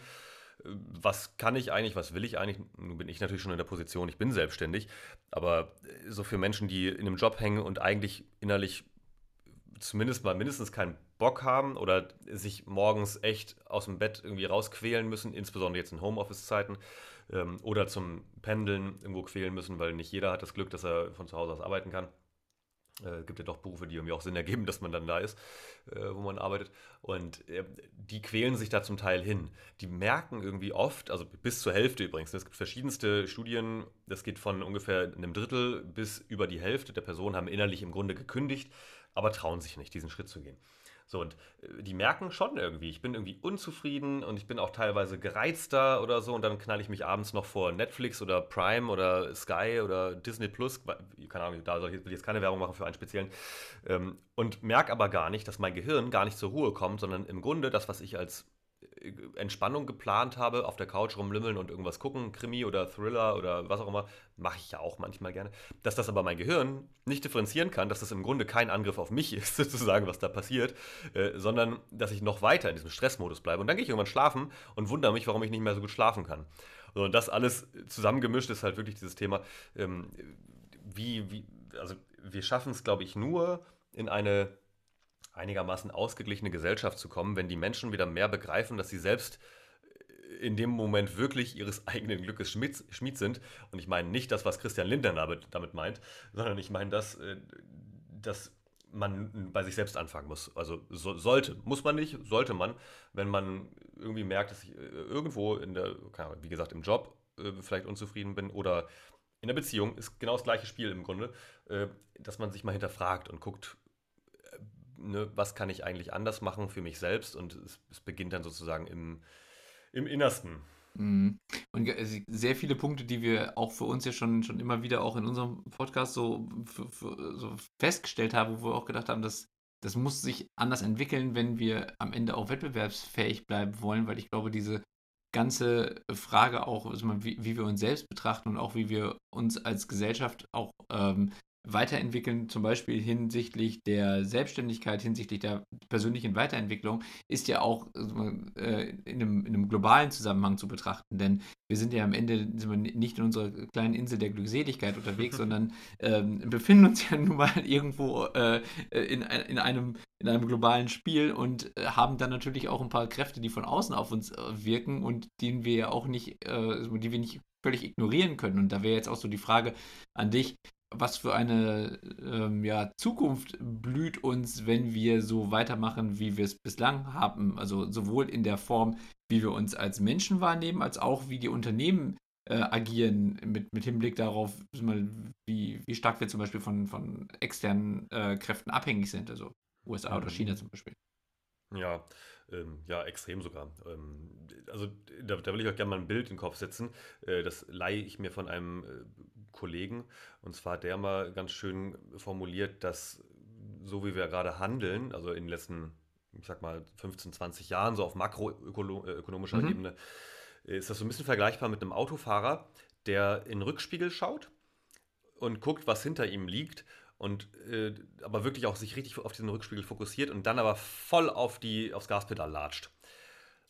was kann ich eigentlich, was will ich eigentlich? Nun bin ich natürlich schon in der Position, ich bin selbstständig, aber so für Menschen, die in einem Job hängen und eigentlich innerlich zumindest mal mindestens keinen Bock haben oder sich morgens echt aus dem Bett irgendwie rausquälen müssen, insbesondere jetzt in Homeoffice-Zeiten ähm, oder zum Pendeln irgendwo quälen müssen, weil nicht jeder hat das Glück, dass er von zu Hause aus arbeiten kann. Äh, gibt ja doch Berufe, die irgendwie auch Sinn ergeben, dass man dann da ist, äh, wo man arbeitet. Und äh, die quälen sich da zum Teil hin. Die merken irgendwie oft, also bis zur Hälfte übrigens, es gibt verschiedenste Studien, das geht von ungefähr einem Drittel bis über die Hälfte der Personen haben innerlich im Grunde gekündigt, aber trauen sich nicht, diesen Schritt zu gehen. So, und äh, die merken schon irgendwie, ich bin irgendwie unzufrieden und ich bin auch teilweise gereizter oder so. Und dann knall ich mich abends noch vor Netflix oder Prime oder Sky oder Disney Plus, keine Ahnung, da soll ich jetzt keine Werbung machen für einen speziellen, ähm, und merke aber gar nicht, dass mein Gehirn gar nicht zur Ruhe kommt, sondern im Grunde das, was ich als Entspannung geplant habe, auf der Couch rumlümmeln und irgendwas gucken, Krimi oder Thriller oder was auch immer, mache ich ja auch manchmal gerne. Dass das aber mein Gehirn nicht differenzieren kann, dass das im Grunde kein Angriff auf mich (laughs) ist, sozusagen, was da passiert, äh, sondern dass ich noch weiter in diesem Stressmodus bleibe. Und dann gehe ich irgendwann schlafen und wundere mich, warum ich nicht mehr so gut schlafen kann. und das alles zusammengemischt ist halt wirklich dieses Thema, ähm, wie, wie, also wir schaffen es, glaube ich, nur in eine einigermaßen ausgeglichene Gesellschaft zu kommen, wenn die Menschen wieder mehr begreifen, dass sie selbst äh, in dem Moment wirklich ihres (laughs) eigenen Glückes Schmied, Schmied sind. Und ich meine nicht das, was Christian Lindner damit meint, sondern ich meine das, äh, dass man bei sich selbst anfangen muss. Also so, sollte, muss man nicht, sollte man, wenn man irgendwie merkt, dass ich äh, irgendwo in der, wie gesagt, im Job vielleicht unzufrieden bin oder in der Beziehung, ist genau das gleiche Spiel im Grunde, dass man sich mal hinterfragt und guckt, ne, was kann ich eigentlich anders machen für mich selbst und es, es beginnt dann sozusagen im, im Innersten. Mhm. Und sehr viele Punkte, die wir auch für uns ja schon, schon immer wieder auch in unserem Podcast so, für, für, so festgestellt haben, wo wir auch gedacht haben, dass das muss sich anders entwickeln, wenn wir am Ende auch wettbewerbsfähig bleiben wollen, weil ich glaube, diese ganze Frage auch, also wie, wie wir uns selbst betrachten und auch wie wir uns als Gesellschaft auch ähm, weiterentwickeln, zum Beispiel hinsichtlich der Selbstständigkeit, hinsichtlich der persönlichen Weiterentwicklung, ist ja auch äh, in, einem, in, einem, globalen Zusammenhang zu betrachten. Denn wir sind ja am Ende nicht in unserer kleinen Insel der Glückseligkeit unterwegs, (laughs) sondern ähm, befinden uns ja nun mal irgendwo äh, in, in, einem, in einem globalen Spiel und äh, haben dann natürlich auch ein paar Kräfte, die von außen auf uns äh, wirken und denen wir ja auch nicht, äh, die wir nicht völlig ignorieren können. Und da wäre jetzt auch so die Frage an dich, was für eine ähm, ja, Zukunft blüht uns, wenn wir so weitermachen, wie wir es bislang haben. Also sowohl in der Form, wie wir uns als Menschen wahrnehmen, als auch wie die Unternehmen äh, agieren mit, mit Hinblick darauf, wie, wie stark wir zum Beispiel von, von externen äh, Kräften abhängig sind, also USA oder China zum Beispiel. Ja, ähm, ja, extrem sogar. Ähm, also da, da, will ich euch gerne mal ein Bild in den Kopf setzen. Äh, das leihe ich mir von einem äh, Kollegen. Und zwar hat der mal ganz schön formuliert, dass so wie wir gerade handeln, also in den letzten, ich sag mal, 15, 20 Jahren, so auf makroökonomischer mhm. Ebene, ist das so ein bisschen vergleichbar mit einem Autofahrer, der in den Rückspiegel schaut und guckt, was hinter ihm liegt und äh, aber wirklich auch sich richtig auf diesen Rückspiegel fokussiert und dann aber voll auf die, aufs Gaspedal latscht.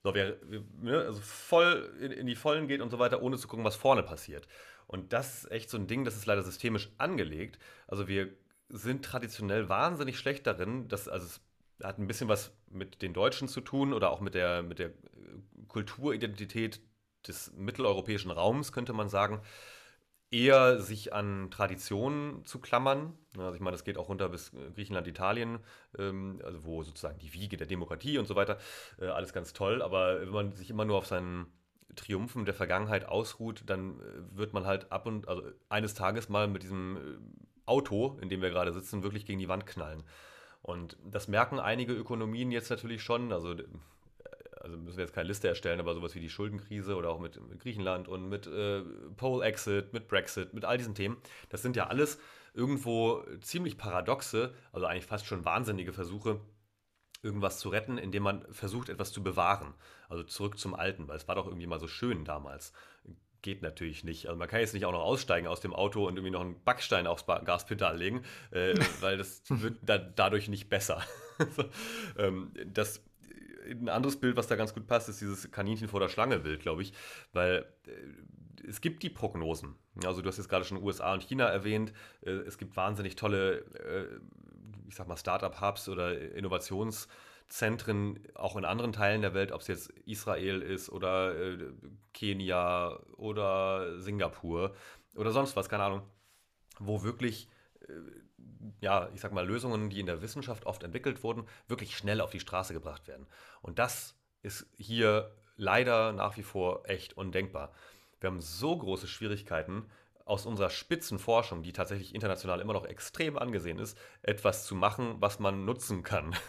So, wer, ne, also voll in, in, die Vollen geht und so weiter, ohne zu gucken, was vorne passiert. Und das ist echt so ein Ding, das ist leider systemisch angelegt. Also wir sind traditionell wahnsinnig schlecht darin, dass, also es hat ein bisschen was mit den Deutschen zu tun oder auch mit der, mit der Kulturidentität des mitteleuropäischen Raums, könnte man sagen, eher sich an Traditionen zu klammern. Also ich meine, das geht auch runter bis äh, Griechenland, Italien, ähm, also wo sozusagen die Wiege der Demokratie und so weiter, äh, alles ganz toll. Aber wenn man sich immer nur auf seinen Triumphen der Vergangenheit ausruht, dann äh, wird man halt ab und also eines Tages mal mit diesem Auto, in dem wir gerade sitzen, wirklich gegen die Wand knallen. Und das merken einige Ökonomien jetzt natürlich schon. Also also müssen wir jetzt keine Liste erstellen, aber sowas wie die Schuldenkrise oder auch mit, mit Griechenland und mit äh, Pole-Exit, mit Brexit, mit all diesen Themen, das sind ja alles irgendwo ziemlich paradoxe, also eigentlich fast schon wahnsinnige Versuche, irgendwas zu retten, indem man versucht, etwas zu bewahren. Also zurück zum Alten, weil es war doch irgendwie mal so schön damals. Geht natürlich nicht. Also man kann jetzt nicht auch noch aussteigen aus dem Auto und irgendwie noch einen Backstein aufs Gaspedal legen, äh, (laughs) weil das wird da, dadurch nicht besser. (laughs) ähm, das ein anderes Bild, was da ganz gut passt, ist dieses Kaninchen vor der Schlange-Bild, glaube ich, weil äh, es gibt die Prognosen. Also du hast jetzt gerade schon USA und China erwähnt. Äh, es gibt wahnsinnig tolle, äh, ich sag mal, Startup-Hubs oder Innovationszentren auch in anderen Teilen der Welt, ob es jetzt Israel ist oder äh, Kenia oder Singapur oder sonst was, keine Ahnung, wo wirklich äh, ja, ich sag mal, Lösungen, die in der Wissenschaft oft entwickelt wurden, wirklich schnell auf die Straße gebracht werden. Und das ist hier leider nach wie vor echt undenkbar. Wir haben so große Schwierigkeiten, aus unserer Spitzenforschung, die tatsächlich international immer noch extrem angesehen ist, etwas zu machen, was man nutzen kann. (laughs)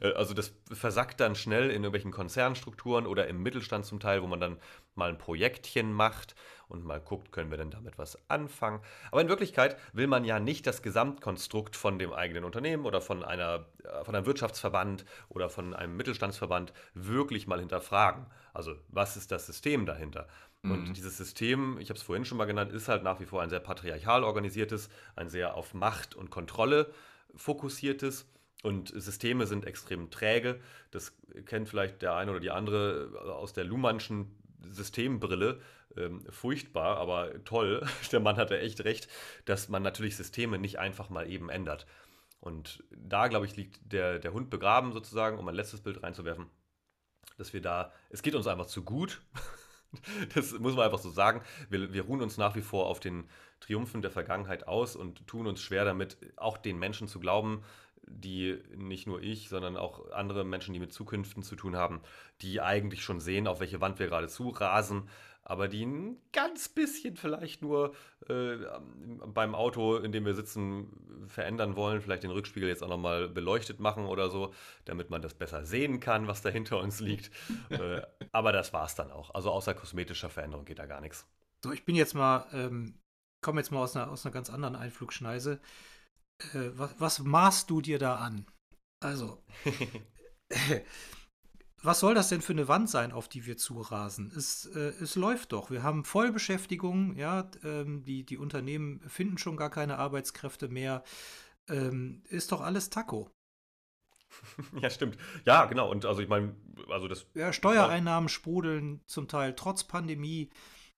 Äh, also das versackt dann schnell in irgendwelchen Konzernstrukturen oder im Mittelstand zum Teil, wo man dann mal ein Projektchen macht und mal guckt, können wir denn damit was anfangen. Aber in Wirklichkeit will man ja nicht das Gesamtkonstrukt von dem eigenen Unternehmen oder von, einer, äh, von einem Wirtschaftsverband oder von einem Mittelstandsverband wirklich mal hinterfragen. Also was ist das System dahinter? Und mhm. dieses System, ich habe es vorhin schon mal genannt, ist halt nach wie vor ein sehr patriarchal organisiertes, ein sehr auf Macht und Kontrolle fokussiertes. Und Systeme sind extrem träge. Das kennt vielleicht der eine oder die andere aus der Luhmannschen Systembrille. Ähm, furchtbar, aber toll. (laughs) Der Mann hatte echt recht, dass man natürlich Systeme nicht einfach mal eben ändert. Und da, glaube ich, liegt der, der Hund begraben sozusagen, um ein letztes Bild reinzuwerfen, dass wir da, es geht uns einfach zu gut. (laughs) (laughs) Das muss man einfach so sagen. Wir, wir ruhen uns nach wie vor auf den Triumphen der Vergangenheit aus und tun uns schwer damit, auch den Menschen zu glauben, die nicht nur ich, sondern auch andere Menschen, die mit Zukünften zu tun haben, die eigentlich schon sehen, auf welche Wand wir gerade zu rasen, aber die ein ganz bisschen vielleicht nur äh, beim Auto, in dem wir sitzen, verändern wollen, vielleicht den Rückspiegel jetzt auch nochmal beleuchtet machen oder so, damit man das besser sehen kann, was da hinter uns liegt. (laughs) äh, aber das war es dann auch. Also außer kosmetischer Veränderung geht da gar nichts. So, ich bin jetzt mal, ähm, komme jetzt mal aus einer, aus einer ganz anderen Einflugschneise äh, was, was maßt du dir da an? Also, (laughs) was soll das denn für eine Wand sein, auf die wir zurasen? Es, äh, es läuft doch. Wir haben Vollbeschäftigung, ja, ähm, die, die Unternehmen finden schon gar keine Arbeitskräfte mehr. Ähm, ist doch alles Taco. (laughs) Ja, stimmt. Ja, genau. Und also ich meine, also das. Ja, Steuereinnahmen sprudeln zum Teil trotz Pandemie.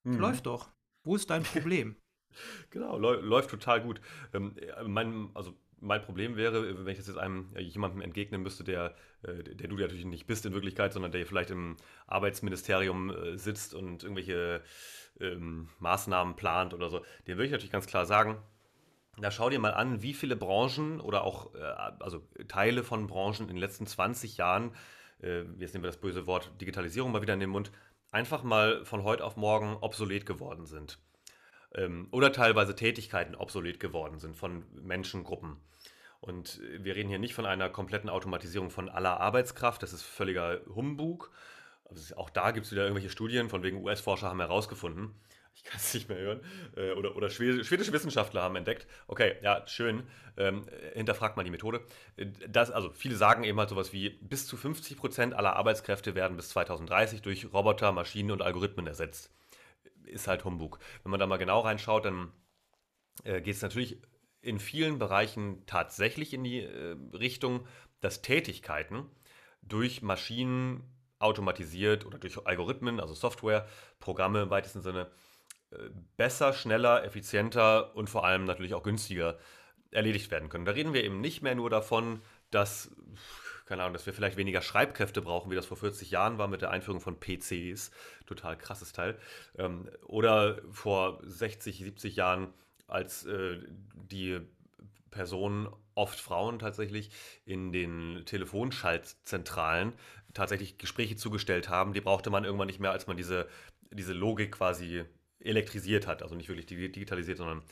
Mhm. Läuft doch. Wo ist dein (laughs) Problem? Genau, läuft total gut. Ähm, mein, also mein Problem wäre, wenn ich das jetzt einem äh, jemandem entgegnen müsste, der, äh, der du natürlich nicht bist in Wirklichkeit, sondern der vielleicht im Arbeitsministerium äh, sitzt und irgendwelche ähm, Maßnahmen plant oder so, dem würde ich natürlich ganz klar sagen, da schau dir mal an, wie viele Branchen oder auch äh, also Teile von Branchen in den letzten 20 Jahren, äh, jetzt nehmen wir das böse Wort Digitalisierung mal wieder in den Mund, einfach mal von heute auf morgen obsolet geworden sind ähm, oder teilweise Tätigkeiten obsolet geworden sind von Menschengruppen. Und wir reden hier nicht von einer kompletten Automatisierung von aller Arbeitskraft, das ist völliger Humbug. Also auch da gibt es wieder irgendwelche Studien, von wegen US-Forscher haben herausgefunden, (laughs) ich kann es nicht mehr hören, äh, oder, oder schwedische Wissenschaftler haben entdeckt, okay, ja, schön, ähm, hinterfragt mal die Methode. Das, also viele sagen eben halt sowas wie, bis zu 50 Prozent aller Arbeitskräfte werden bis 2030 durch Roboter, Maschinen und Algorithmen ersetzt ist halt Humbug. Wenn man da mal genau reinschaut, dann äh, geht es natürlich in vielen Bereichen tatsächlich in die äh, Richtung, dass Tätigkeiten durch Maschinen automatisiert oder durch Algorithmen, also Software, Programme im weitesten Sinne, äh, besser, schneller, effizienter und vor allem natürlich auch günstiger erledigt werden können. Da reden wir eben nicht mehr nur davon, dass keine Ahnung, dass wir vielleicht weniger Schreibkräfte brauchen, wie das vor 40 Jahren war mit der Einführung von PCs. Total krasses Teil. Ähm, oder vor 60, 70 Jahren, als äh, die Personen, oft Frauen tatsächlich, in den Telefonschaltzentralen tatsächlich Gespräche zugestellt haben. Die brauchte man irgendwann nicht mehr, als man diese, diese Logik quasi elektrisiert hat. Also nicht wirklich digitalisiert, sondern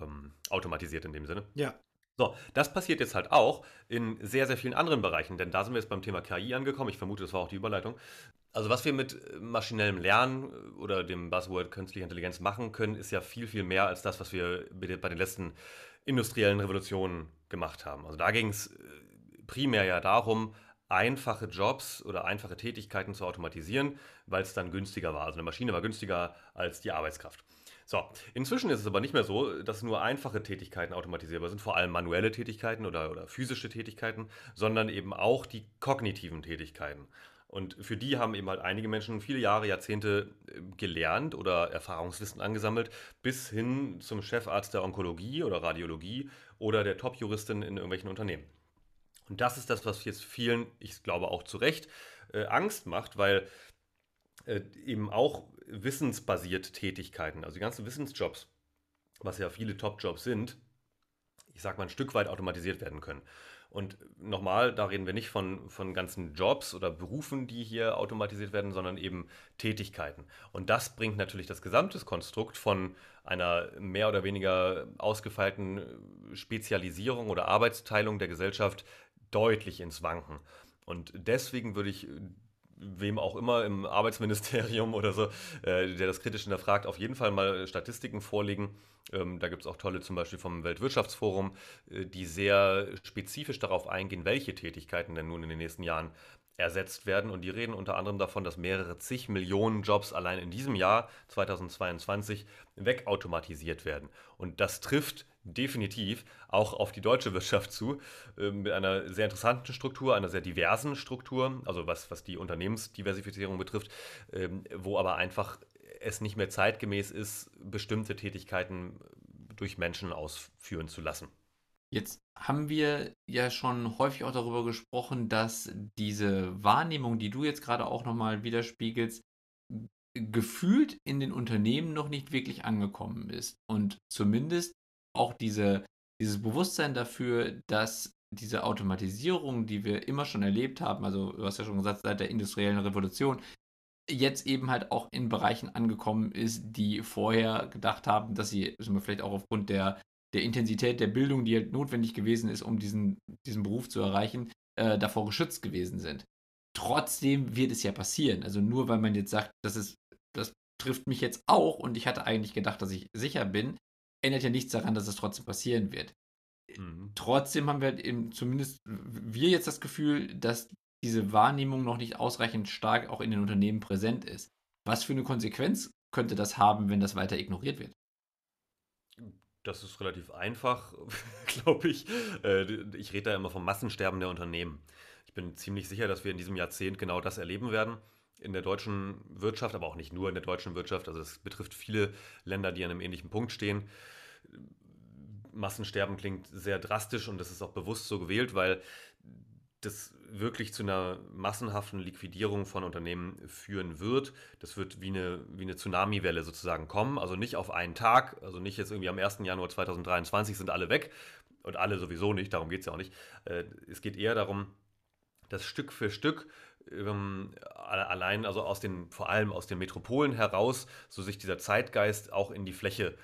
ähm, automatisiert in dem Sinne. Ja. So, das passiert jetzt halt auch in sehr, sehr vielen anderen Bereichen, denn da sind wir jetzt beim Thema KI angekommen. Ich vermute, das war auch die Überleitung. Also was wir mit maschinellem Lernen oder dem Buzzword künstliche Intelligenz machen können, ist ja viel, viel mehr als das, was wir bei den letzten industriellen Revolutionen gemacht haben. Also da ging es äh, primär ja darum, einfache Jobs oder einfache Tätigkeiten zu automatisieren, weil es dann günstiger war. Also eine Maschine war günstiger als die Arbeitskraft. So, inzwischen ist es aber nicht mehr so, dass nur einfache Tätigkeiten automatisierbar sind, vor allem manuelle Tätigkeiten oder, oder physische Tätigkeiten, sondern eben auch die kognitiven Tätigkeiten. Und für die haben eben halt einige Menschen viele Jahre, Jahrzehnte äh, gelernt oder Erfahrungswissen angesammelt, bis hin zum Chefarzt der Onkologie oder Radiologie oder der Top-Juristin in irgendwelchen Unternehmen. Und das ist das, was jetzt vielen, ich glaube auch zu Recht, äh, Angst macht, weil äh, eben auch wissensbasierte Tätigkeiten, also die ganzen Wissensjobs, was ja viele Top-Jobs sind, ich sag mal, ein Stück weit automatisiert werden können. Und nochmal, da reden wir nicht von, von ganzen Jobs oder Berufen, die hier automatisiert werden, sondern eben Tätigkeiten. Und das bringt natürlich das gesamte Konstrukt von einer mehr oder weniger ausgefeilten Spezialisierung oder Arbeitsteilung der Gesellschaft deutlich ins Wanken. Und deswegen würde ich wem auch immer im Arbeitsministerium oder so, äh, der das kritisch hinterfragt, auf jeden Fall mal Statistiken vorlegen. Ähm, da gibt es auch tolle zum Beispiel vom Weltwirtschaftsforum, äh, die sehr spezifisch darauf eingehen, welche Tätigkeiten denn nun in den nächsten Jahren ersetzt werden. Und die reden unter anderem davon, dass mehrere zig Millionen Jobs allein in diesem Jahr 2022 wegautomatisiert werden. Und das trifft definitiv auch auf die deutsche Wirtschaft zu, äh, mit einer sehr interessanten Struktur, einer sehr diversen Struktur, also was, was die Unternehmensdiversifizierung betrifft, ähm, wo aber einfach es nicht mehr zeitgemäß ist, bestimmte Tätigkeiten durch Menschen ausführen zu lassen. Jetzt haben wir ja schon häufig auch darüber gesprochen, dass diese Wahrnehmung, die du jetzt gerade auch nochmal widerspiegelst, gefühlt in den Unternehmen noch nicht wirklich angekommen ist. Und zumindest auch diese, dieses Bewusstsein dafür, dass diese Automatisierung, die wir immer schon erlebt haben, also du hast ja schon gesagt, seit der industriellen Revolution, jetzt eben halt auch in Bereichen angekommen ist, die vorher gedacht haben, dass sie vielleicht auch aufgrund der, der Intensität der Bildung, die halt notwendig gewesen ist, um diesen, diesen Beruf zu erreichen, äh, davor geschützt gewesen sind. Trotzdem wird es ja passieren. Also nur weil man jetzt sagt, das ist, das trifft mich jetzt auch und ich hatte eigentlich gedacht, dass ich sicher bin, ändert ja nichts daran, dass es trotzdem passieren wird. Mhm. Trotzdem haben wir halt eben zumindest wir jetzt das Gefühl, dass diese Wahrnehmung noch nicht ausreichend stark auch in den Unternehmen präsent ist. Was für eine Konsequenz könnte das haben, wenn das weiter ignoriert wird? Das ist relativ einfach, (laughs) glaube ich. Äh, ich rede da immer vom Massensterben der Unternehmen. Ich bin ziemlich sicher, dass wir in diesem Jahrzehnt genau das erleben werden. In der deutschen Wirtschaft, aber auch nicht nur in der deutschen Wirtschaft. Also es betrifft viele Länder, die an einem ähnlichen Punkt stehen. Massensterben klingt sehr drastisch und das ist auch bewusst so gewählt, weil das wirklich zu einer massenhaften Liquidierung von Unternehmen führen wird. Das wird wie eine, wie eine Tsunami-Welle sozusagen kommen. Also nicht auf einen Tag, also nicht jetzt irgendwie am 1. Januar 2023 sind alle weg und alle sowieso nicht, darum geht es ja auch nicht. Äh, es geht eher darum, dass Stück für Stück ähm, allein, also aus den, vor allem aus den Metropolen heraus, so sich dieser Zeitgeist auch in die Fläche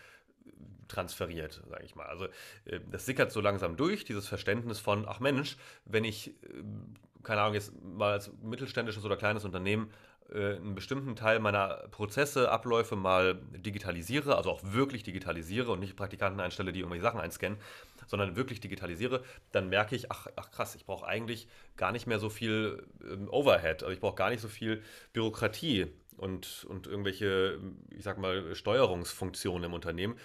transferiert, sage ich mal. Also äh, das sickert so langsam durch, dieses Verständnis von, ach Mensch, wenn ich, äh, keine Ahnung, jetzt mal als mittelständisches oder kleines Unternehmen äh, einen bestimmten Teil meiner Prozesse, Abläufe mal digitalisiere, also auch wirklich digitalisiere und nicht Praktikanten einstelle, die irgendwelche Sachen einscannen, sondern wirklich digitalisiere, dann merke ich, ach, ach krass, ich brauche eigentlich gar nicht mehr so viel ähm, Overhead, also ich brauche gar nicht so viel Bürokratie und, und irgendwelche, ich sag mal, Steuerungsfunktionen im Unternehmen.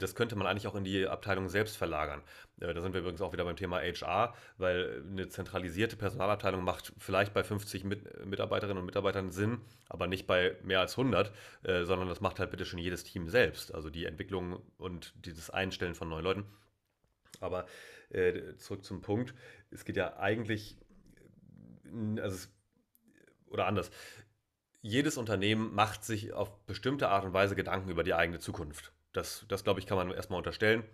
Das könnte man eigentlich auch in die Abteilung selbst verlagern. Äh, da sind wir übrigens auch wieder beim Thema HR, weil eine zentralisierte Personalabteilung macht vielleicht bei 50 Mitarbeiterinnen und Mitarbeitern Sinn, aber nicht bei mehr als 100, äh, sondern das macht halt bitte schon jedes Team selbst. Also die Entwicklung und dieses Einstellen von neuen Leuten. Aber äh, zurück zum Punkt. Es geht ja eigentlich also, oder anders, jedes Unternehmen macht sich auf bestimmte Art und Weise Gedanken über die eigene Zukunft. Das, das glaube ich, kann man erstmal unterstellen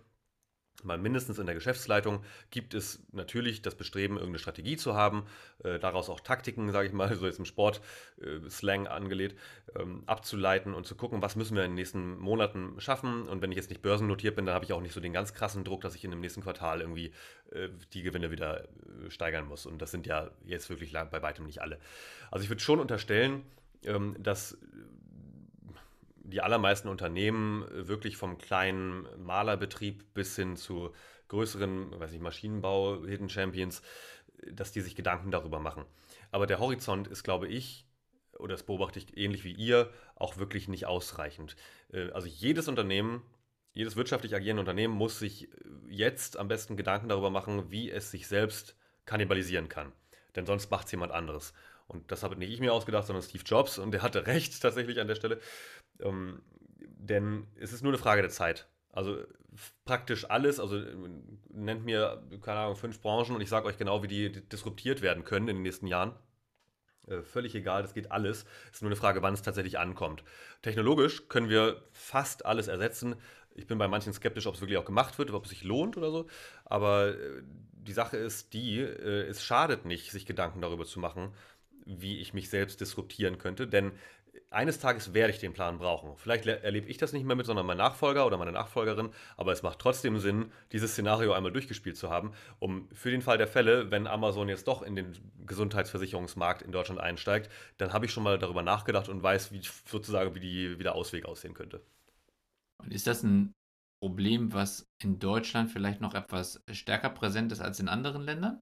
mal mindestens in der Geschäftsleitung gibt es natürlich das Bestreben, irgendeine Strategie zu haben, äh, daraus auch Taktiken, sage ich mal, (laughs) so jetzt im Sport-Slang äh, angelegt, ähm, abzuleiten und zu gucken, was müssen wir in den nächsten Monaten schaffen. Und wenn ich jetzt nicht börsennotiert bin, dann habe ich auch nicht so den ganz krassen Druck, dass ich in dem nächsten Quartal irgendwie äh, die Gewinne wieder äh, steigern muss. Und das sind ja jetzt wirklich bei weitem nicht alle. Also ich würde schon unterstellen, dass die allermeisten Unternehmen äh, wirklich vom kleinen Malerbetrieb bis hin zu größeren, weiß nicht, Maschinenbau, Hidden Champions, äh, dass die sich Gedanken darüber machen. Aber der Horizont ist, glaube ich, oder das beobachte ich ähnlich wie ihr, auch wirklich nicht ausreichend. Äh, also jedes Unternehmen, jedes wirtschaftlich agierende Unternehmen muss sich jetzt am besten Gedanken darüber machen, wie es sich selbst kannibalisieren kann. Denn sonst macht es jemand anderes. Und das habe nicht ich mir ausgedacht, sondern Steve Jobs. Und der hatte recht tatsächlich an der Stelle. Ähm, denn es ist nur eine Frage der Zeit. Also praktisch alles, also nennt mir, keine Ahnung, fünf Branchen und ich sage euch genau, wie die disruptiert werden können in den nächsten Jahren. Äh, völlig egal, das geht alles. Es ist nur eine Frage, wann es tatsächlich ankommt. Technologisch können wir fast alles ersetzen. Ich bin bei manchen skeptisch, ob es wirklich auch gemacht wird, ob es sich lohnt oder so. Aber äh, die Sache ist die, äh, es schadet nicht, sich Gedanken darüber zu machen, wie ich mich selbst disruptieren könnte. Denn eines Tages werde ich den Plan brauchen. Vielleicht erlebe ich das nicht mehr mit, sondern mein Nachfolger oder meine Nachfolgerin, aber es macht trotzdem Sinn, dieses Szenario einmal durchgespielt zu haben, um für den Fall der Fälle, wenn Amazon jetzt doch in den Gesundheitsversicherungsmarkt in Deutschland einsteigt, dann habe ich schon mal darüber nachgedacht und weiß, wie sozusagen, wie, die, wie der Ausweg aussehen könnte. Und ist das ein Problem, was in Deutschland vielleicht noch etwas stärker präsent ist als in anderen Ländern?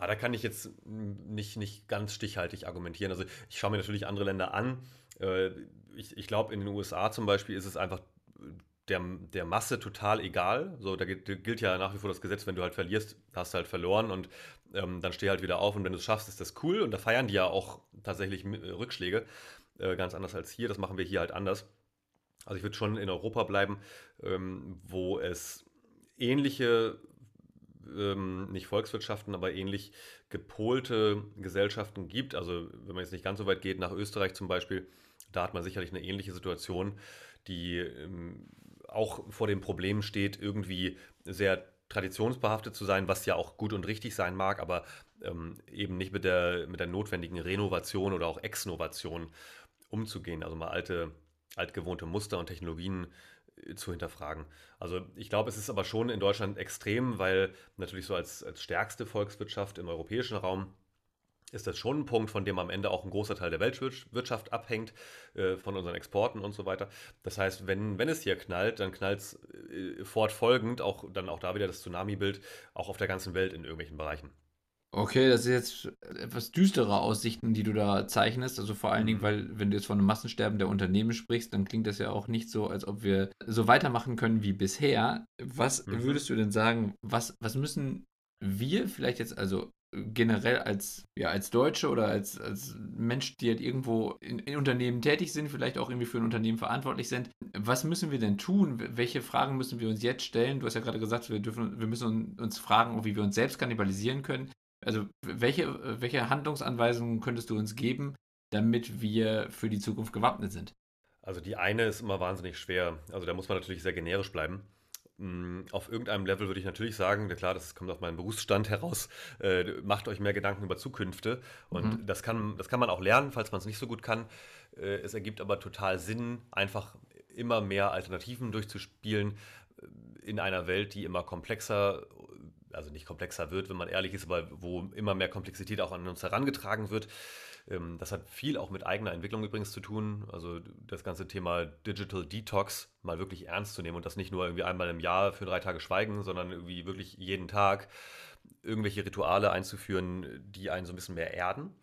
Aber ah, da kann ich jetzt nicht, nicht ganz stichhaltig argumentieren. Also ich schaue mir natürlich andere Länder an. Äh, ich, ich glaube, in den USA zum Beispiel ist es einfach der, der Masse total egal. So, da gilt ja nach wie vor das Gesetz, wenn du halt verlierst, hast du halt verloren und ähm, dann steh halt wieder auf und wenn du es schaffst, ist das cool. Und da feiern die ja auch tatsächlich Rückschläge. Äh, ganz anders als hier. Das machen wir hier halt anders. Also ich würde schon in Europa bleiben, ähm, wo es ähnliche ähm, nicht Volkswirtschaften, aber ähnlich gepolte Gesellschaften gibt. Also wenn man jetzt nicht ganz so weit geht, nach Österreich zum Beispiel, da hat man sicherlich eine ähnliche Situation, die ähm, auch vor dem Problem steht, irgendwie sehr traditionsbehaftet zu sein, was ja auch gut und richtig sein mag, aber ähm, eben nicht mit der, mit der notwendigen Renovation oder auch Exnovation umzugehen. Also mal alte, altgewohnte Muster und Technologien zu hinterfragen. Also ich glaube, es ist aber schon in Deutschland extrem, weil natürlich so als, als stärkste Volkswirtschaft im europäischen Raum ist das schon ein Punkt, von dem am Ende auch ein großer Teil der Weltwirtschaft abhängt, äh, von unseren Exporten und so weiter. Das heißt, wenn, wenn es hier knallt, dann knallt es äh, fortfolgend, auch dann auch da wieder das Tsunami-Bild, auch auf der ganzen Welt in irgendwelchen Bereichen. Okay, das ist jetzt etwas düstere Aussichten, die du da zeichnest. Also vor allen Dingen, mhm. weil wenn du jetzt von einem Massensterben der Unternehmen sprichst, dann klingt das ja auch nicht so, als ob wir so weitermachen können wie bisher. Was mhm. würdest du denn sagen, was, was müssen wir vielleicht jetzt, also generell als, ja, als Deutsche oder als, als Mensch, die halt irgendwo in, in, Unternehmen tätig sind, vielleicht auch irgendwie für ein Unternehmen verantwortlich sind. Was müssen wir denn tun? Welche Fragen müssen wir uns jetzt stellen? Du hast ja gerade gesagt, wir, dürfen, wir müssen uns fragen, wie wir uns selbst kannibalisieren können. Also welche, welche Handlungsanweisungen könntest du uns geben, damit wir für die Zukunft gewappnet sind? Also die eine ist immer wahnsinnig schwer. Also da muss man natürlich sehr generisch bleiben. Mm, auf irgendeinem Level würde ich natürlich sagen, klar, das kommt auf meinen Berufsstand heraus, äh, macht euch mehr Gedanken über Zukünfte. Und mhm. das, kann, das kann man auch lernen, falls man es nicht so gut kann. Äh, es ergibt aber total Sinn, einfach immer mehr Alternativen durchzuspielen äh, in einer Welt, die immer komplexer also nicht komplexer wird, wenn man ehrlich ist, aber wo immer mehr Komplexität auch an uns herangetragen wird. Ähm, das hat viel auch mit eigener Entwicklung übrigens zu tun. Also das ganze Thema Digital Detox mal wirklich ernst zu nehmen und das nicht nur irgendwie einmal im Jahr für drei Tage schweigen, sondern irgendwie wirklich jeden Tag irgendwelche Rituale einzuführen, die einen so ein bisschen mehr erden.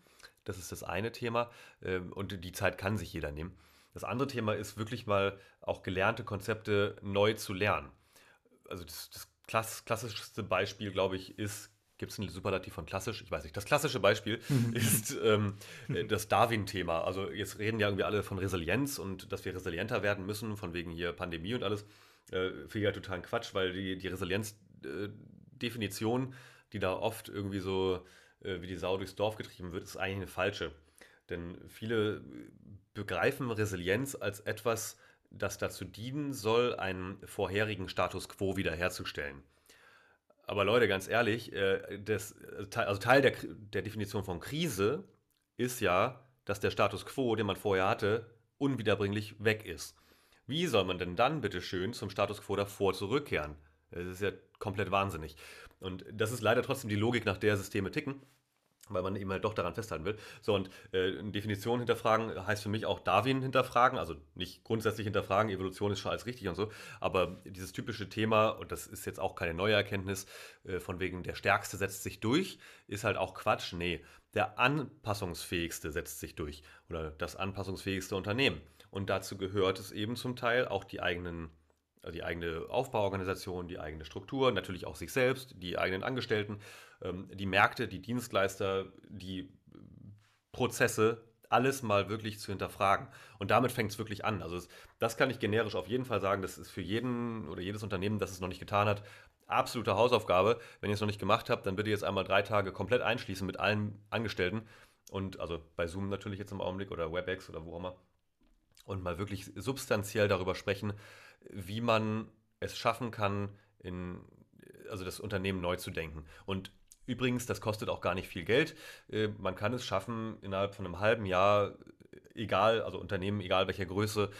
Das ist das eine Thema ähm, und die Zeit kann sich jeder nehmen. Das andere Thema ist wirklich mal auch gelernte Konzepte neu zu lernen. Also das, das klass klassischste Beispiel, glaube ich, ist, gibt es ein Superlativ von klassisch? Ich weiß nicht. Das klassische Beispiel (laughs) ist ähm, äh, das Darwin-Thema. Also jetzt reden ja irgendwie alle von Resilienz und dass wir resilienter werden müssen, von wegen hier Pandemie und alles. Äh, Finde ich ja totalen Quatsch, weil die, die Resilienz-Definition, äh, die da oft irgendwie so äh, wie die Sau durchs Dorf getrieben wird, ist eigentlich eine falsche. Denn viele begreifen Resilienz als etwas, das dazu dienen soll, einen vorherigen Status quo wiederherzustellen. Aber Leute, ganz ehrlich, äh, das, also Teil der, der Definition von Krise ist ja, dass der Status quo, den man vorher hatte, unwiederbringlich weg ist. Wie soll man denn dann bitte schön zum Status quo davor zurückkehren? Das ist ja komplett wahnsinnig. Und das ist leider trotzdem die Logik, nach der Systeme ticken weil man eben halt doch daran festhalten will. So, und äh, Definition hinterfragen heißt für mich auch Darwin hinterfragen, also nicht grundsätzlich hinterfragen, Evolution ist schon alles richtig und so, aber dieses typische Thema, und das ist jetzt auch keine neue Erkenntnis, äh, von wegen der Stärkste setzt sich durch, ist halt auch Quatsch. Nee, der Anpassungsfähigste setzt sich durch oder das anpassungsfähigste Unternehmen. Und dazu gehört es eben zum Teil auch die eigenen also die eigene Aufbauorganisation, die eigene Struktur, natürlich auch sich selbst, die eigenen Angestellten, die Märkte, die Dienstleister, die Prozesse, alles mal wirklich zu hinterfragen. Und damit fängt es wirklich an. Also das kann ich generisch auf jeden Fall sagen, das ist für jeden oder jedes Unternehmen, das es noch nicht getan hat, absolute Hausaufgabe. Wenn ihr es noch nicht gemacht habt, dann bitte jetzt einmal drei Tage komplett einschließen mit allen Angestellten. Und also bei Zoom natürlich jetzt im Augenblick oder WebEx oder wo auch immer. Und mal wirklich substanziell darüber sprechen, wie man es schaffen kann, in, also das Unternehmen neu zu denken. Und übrigens, das kostet auch gar nicht viel Geld. Äh, man kann es schaffen, innerhalb von einem halben Jahr, egal, also Unternehmen, egal welcher Größe,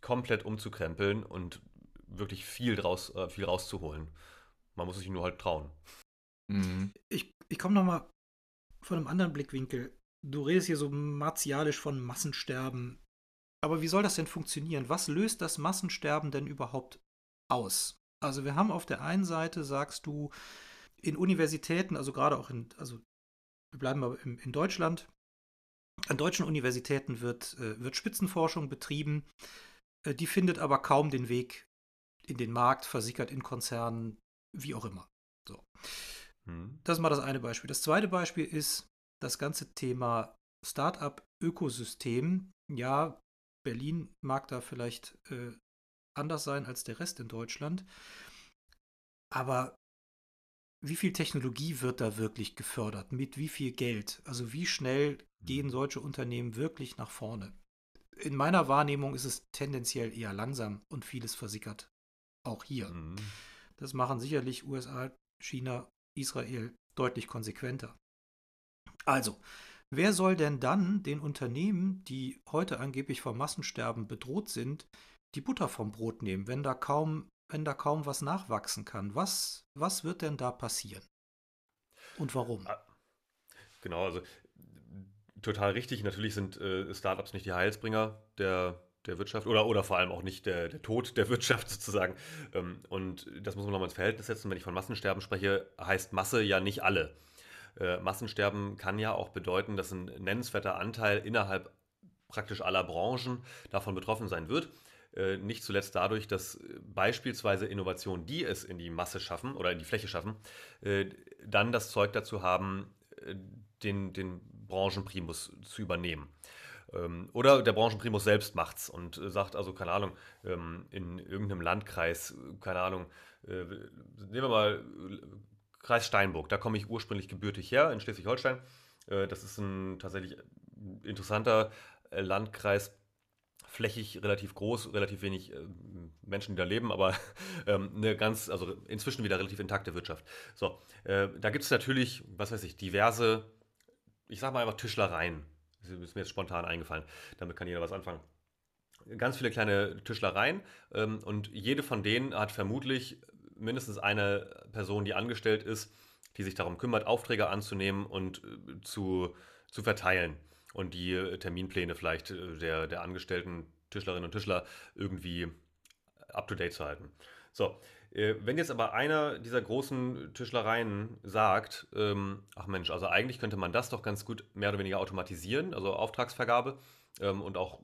komplett umzukrempeln und wirklich viel, draus, äh, viel rauszuholen. Man muss sich nur halt trauen. Mhm. Ich, ich komme nochmal von einem anderen Blickwinkel. Du redest hier so martialisch von Massensterben. Aber wie soll das denn funktionieren? Was löst das Massensterben denn überhaupt aus? Also wir haben auf der einen Seite, sagst du, in Universitäten, also gerade auch in, also wir bleiben mal in, in Deutschland, an deutschen Universitäten wird, äh, wird Spitzenforschung betrieben, äh, die findet aber kaum den Weg in den Markt, versickert in Konzernen, wie auch immer. So. Hm. Das ist mal das eine Beispiel. Das zweite Beispiel ist das ganze Thema Startup-Ökosystem. Ja, Berlin mag da vielleicht äh, anders sein als der Rest in Deutschland. Aber wie viel Technologie wird da wirklich gefördert? Mit wie viel Geld? Also wie schnell gehen mhm. solche Unternehmen wirklich nach vorne? In meiner Wahrnehmung ist es tendenziell eher langsam und vieles versickert. Auch hier. Mhm. Das machen sicherlich USA, China, Israel deutlich konsequenter. Also, Wer soll denn dann den Unternehmen, die heute angeblich vom Massensterben bedroht sind, die Butter vom Brot nehmen, wenn da kaum, wenn da kaum was nachwachsen kann? Was, was wird denn da passieren? Und warum? Ah, genau, also total richtig. Natürlich sind äh, Startups nicht die Heilsbringer der, der Wirtschaft oder, oder vor allem auch nicht der, der Tod der Wirtschaft (laughs) sozusagen. Ähm, und das muss man nochmal ins Verhältnis setzen. Wenn ich von Massensterben spreche, heißt Masse ja nicht alle. Äh, Massensterben kann ja auch bedeuten, dass ein nennenswerter Anteil innerhalb praktisch aller Branchen davon betroffen sein wird. Äh, nicht zuletzt dadurch, dass äh, beispielsweise Innovationen, die es in die Masse schaffen oder in die Fläche schaffen, äh, dann das Zeug dazu haben, den, den Branchenprimus zu übernehmen. Ähm, oder der Branchenprimus selbst macht's und sagt also, keine Ahnung, ähm, in irgendeinem Landkreis, keine Ahnung, nehmen wir mal Kreis Steinburg. Da komme ich ursprünglich gebürtig her, in Schleswig-Holstein. Das ist ein tatsächlich interessanter Landkreis, flächig relativ groß, relativ wenig äh, Menschen, die da leben, aber (laughs) ähm, eine ganz, also inzwischen wieder relativ intakte Wirtschaft. So, da gibt es natürlich, was weiß ich, diverse, ich sag mal einfach Tischlereien. Das ist mir jetzt spontan eingefallen. Damit kann jeder was anfangen ganz viele kleine Tischlereien ähm, und jede von denen hat vermutlich mindestens eine Person, die angestellt ist, die sich darum kümmert, Aufträge anzunehmen und äh, zu, zu verteilen und die äh, Terminpläne vielleicht äh, der, der angestellten Tischlerinnen und Tischler irgendwie up-to-date zu halten. So, wenn jetzt aber einer dieser großen Tischlereien sagt, ähm, ach Mensch, also eigentlich könnte man das doch ganz gut mehr oder weniger automatisieren, also Auftragsvergabe ähm, und auch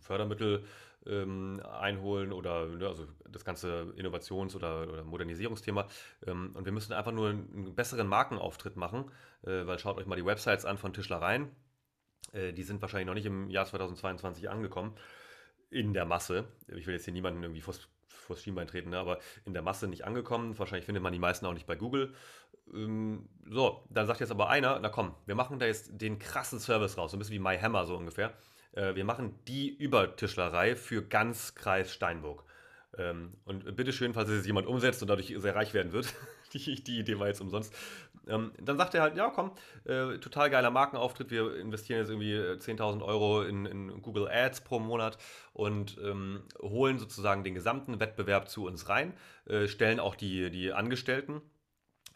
Fördermittel ähm, einholen oder ne, also das ganze Innovations- oder, oder Modernisierungsthema. Ähm, und wir müssen einfach nur einen besseren Markenauftritt machen, äh, weil schaut euch mal die Websites an von Tischlereien. Äh, die sind wahrscheinlich noch nicht im Jahr 2022 angekommen. In der Masse. Ich will jetzt hier niemanden irgendwie vors, vors Schienbein treten, ne, aber in der Masse nicht angekommen. Wahrscheinlich findet man die meisten auch nicht bei Google. ähm, so, dann sagt jetzt aber einer, na komm, wir machen da jetzt den krassen Service raus, so ein bisschen wie My Hammer so ungefähr. Äh, wir machen die Übertischlerei für ganz Kreis Steinburg. Ähm, und bitteschön, falls es jemand umsetzt und dadurch sehr reich werden wird, (laughs) die, die Idee war jetzt umsonst. Ähm, dann sagt er halt, ja komm, äh, total geiler Markenauftritt, wir investieren jetzt irgendwie 10.000 Euro in, in, Google Ads pro Monat und ähm, holen sozusagen den gesamten Wettbewerb zu uns rein, äh, stellen auch die, die Angestellten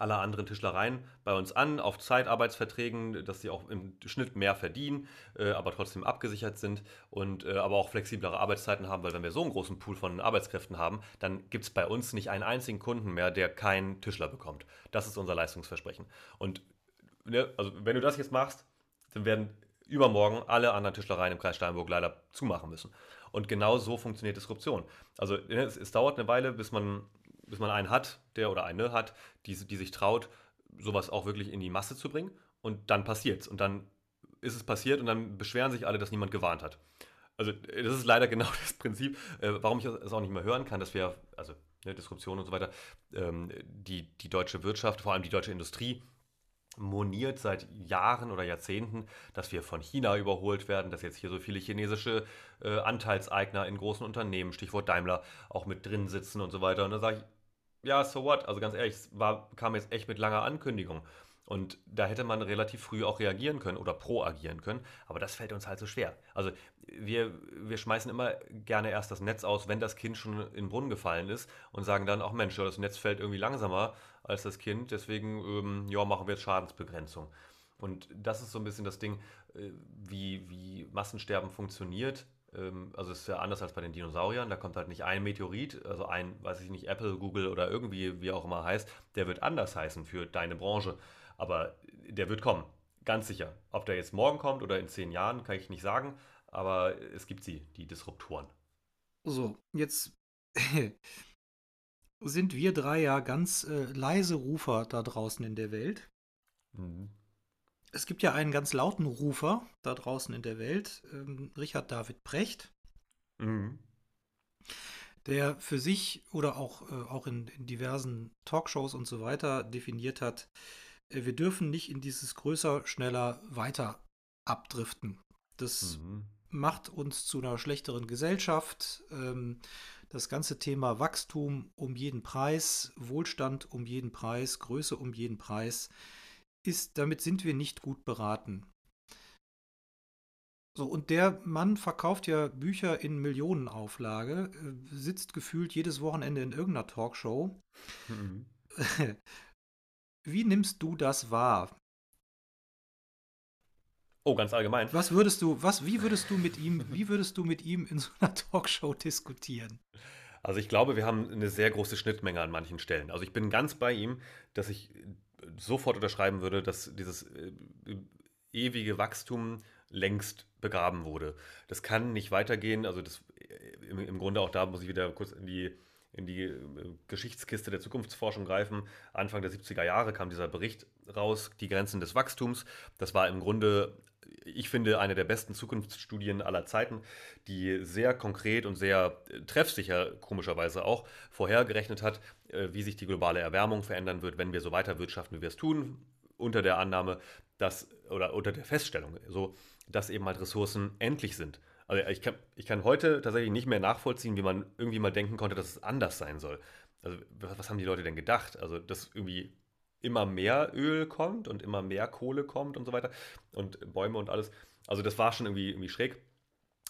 aller anderen Tischlereien bei uns an, auf Zeitarbeitsverträgen, dass sie auch im Schnitt mehr verdienen, äh, aber trotzdem abgesichert sind und äh, aber auch flexiblere Arbeitszeiten haben, weil wenn wir so einen großen Pool von Arbeitskräften haben, dann gibt es bei uns nicht einen einzigen Kunden mehr, der keinen Tischler bekommt. Das ist unser Leistungsversprechen. Und ne, also wenn du das jetzt machst, dann werden übermorgen alle anderen Tischlereien im Kreis Steinburg leider zumachen müssen. Und genau so funktioniert Disruption. Also ne, es, es dauert eine Weile, bis man bis man einen hat, der oder eine hat, die, die sich traut, sowas auch wirklich in die Masse zu bringen. Und dann passiert's. Und dann ist es passiert und dann beschweren sich alle, dass niemand gewarnt hat. Also das ist leider (laughs) genau das Prinzip, äh, warum ich es auch nicht mehr hören kann, dass wir, also ne, Disruption und so weiter, ähm, die, die deutsche Wirtschaft, vor allem die deutsche Industrie, moniert seit Jahren oder Jahrzehnten, dass wir von China überholt werden, dass jetzt hier so viele chinesische äh, Anteilseigner in großen Unternehmen, Stichwort Daimler, auch mit drin sitzen und so weiter. Und da sage ich, ja, so what? Also ganz ehrlich, es war, kam jetzt echt mit langer Ankündigung. Und da hätte man relativ früh auch reagieren können oder proagieren können. Aber das fällt uns halt so schwer. Also wir, wir schmeißen immer gerne erst das Netz aus, wenn das Kind schon in den Brunnen gefallen ist und sagen dann, auch Mensch, das Netz fällt irgendwie langsamer als das Kind. Deswegen, ähm, ja, machen wir jetzt Schadensbegrenzung. Und das ist so ein bisschen das Ding, äh, wie, wie Massensterben funktioniert. Ähm, also es ist ja anders als bei den Dinosauriern. Da kommt halt nicht ein Meteorit, also ein, weiß ich nicht, Apple, Google oder irgendwie, wie auch immer heißt, der wird anders heißen für deine Branche. Aber der wird kommen, ganz sicher. Ob der jetzt morgen kommt oder in zehn Jahren, kann ich nicht sagen. Aber es gibt sie, die Disruptoren. So, jetzt (laughs) sind wir drei ja ganz äh, leise Rufer da draußen in der Welt. Mhm. Es gibt ja einen ganz lauten Rufer da draußen in der Welt, ähm, Richard David Brecht, mhm. der für sich oder auch, äh, auch in, in, diversen Talkshows und so weiter definiert hat, äh, wir dürfen nicht in dieses größer, schneller, weiter abdriften. Das mhm. macht uns zu einer schlechteren Gesellschaft. Ähm, das ganze Thema Wachstum um jeden Preis, Wohlstand um jeden Preis, Größe um jeden Preis ist, damit sind wir nicht gut beraten. So, und der Mann verkauft ja Bücher in Millionenauflage, äh, sitzt gefühlt jedes Wochenende in irgendeiner Talkshow. Mhm. (laughs) Wie nimmst du das wahr? Oh, ganz allgemein. Was würdest du, was, wie würdest du mit ihm, wie würdest du mit ihm in so einer (laughs) Talkshow diskutieren? Also ich glaube, wir haben eine sehr große Schnittmenge an manchen Stellen. Also ich bin ganz bei ihm, dass ich sofort unterschreiben würde, dass dieses äh, ewige Wachstum längst begraben wurde. Das kann nicht weitergehen. Also das äh, im, im Grunde auch da muss ich wieder kurz in die in die äh, Geschichtskiste der Zukunftsforschung greifen. Anfang der 70er Jahre kam dieser Bericht raus, die Grenzen des Wachstums. Das war im Grunde, ich finde, eine der besten Zukunftsstudien aller Zeiten, die sehr konkret und sehr treffsicher, komischerweise auch, vorhergerechnet hat, äh, wie sich die globale Erwärmung verändern wird, wenn wir so weiter wirtschaften, wie wir es tun, unter der Annahme, dass, oder unter der Feststellung, so, dass eben halt Ressourcen endlich sind. Also ich kann, ich kann heute tatsächlich nicht mehr nachvollziehen, wie man irgendwie mal denken konnte, dass es anders sein soll. Also was haben die Leute denn gedacht? Also dass irgendwie immer mehr Öl kommt und immer mehr Kohle kommt und so weiter und Bäume und alles. Also das war schon irgendwie, irgendwie schräg.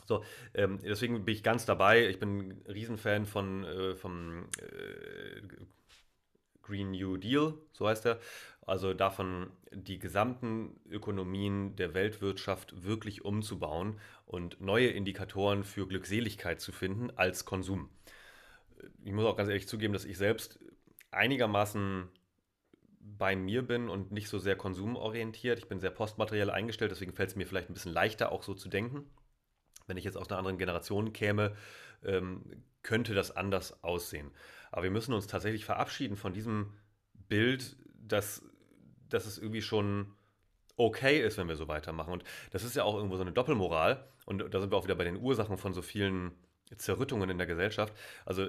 So, ähm, deswegen bin ich ganz dabei. Ich bin ein Riesenfan von äh, vom äh, Green New Deal, so heißt er. Also davon, die gesamten Ökonomien der Weltwirtschaft wirklich umzubauen und neue Indikatoren für Glückseligkeit zu finden als Konsum. Ich muss auch ganz ehrlich zugeben, dass ich selbst einigermaßen bei mir bin und nicht so sehr konsumorientiert. Ich bin sehr postmateriell eingestellt, deswegen fällt es mir vielleicht ein bisschen leichter, auch so zu denken wenn ich jetzt aus einer anderen Generation käme, ähm, könnte das anders aussehen. Aber wir müssen uns tatsächlich verabschieden von diesem Bild, dass, dass es irgendwie schon okay ist, wenn wir so weitermachen. Und das ist ja auch irgendwo so eine Doppelmoral. Und da sind wir auch wieder bei den Ursachen von so vielen Zerrüttungen in der Gesellschaft. Also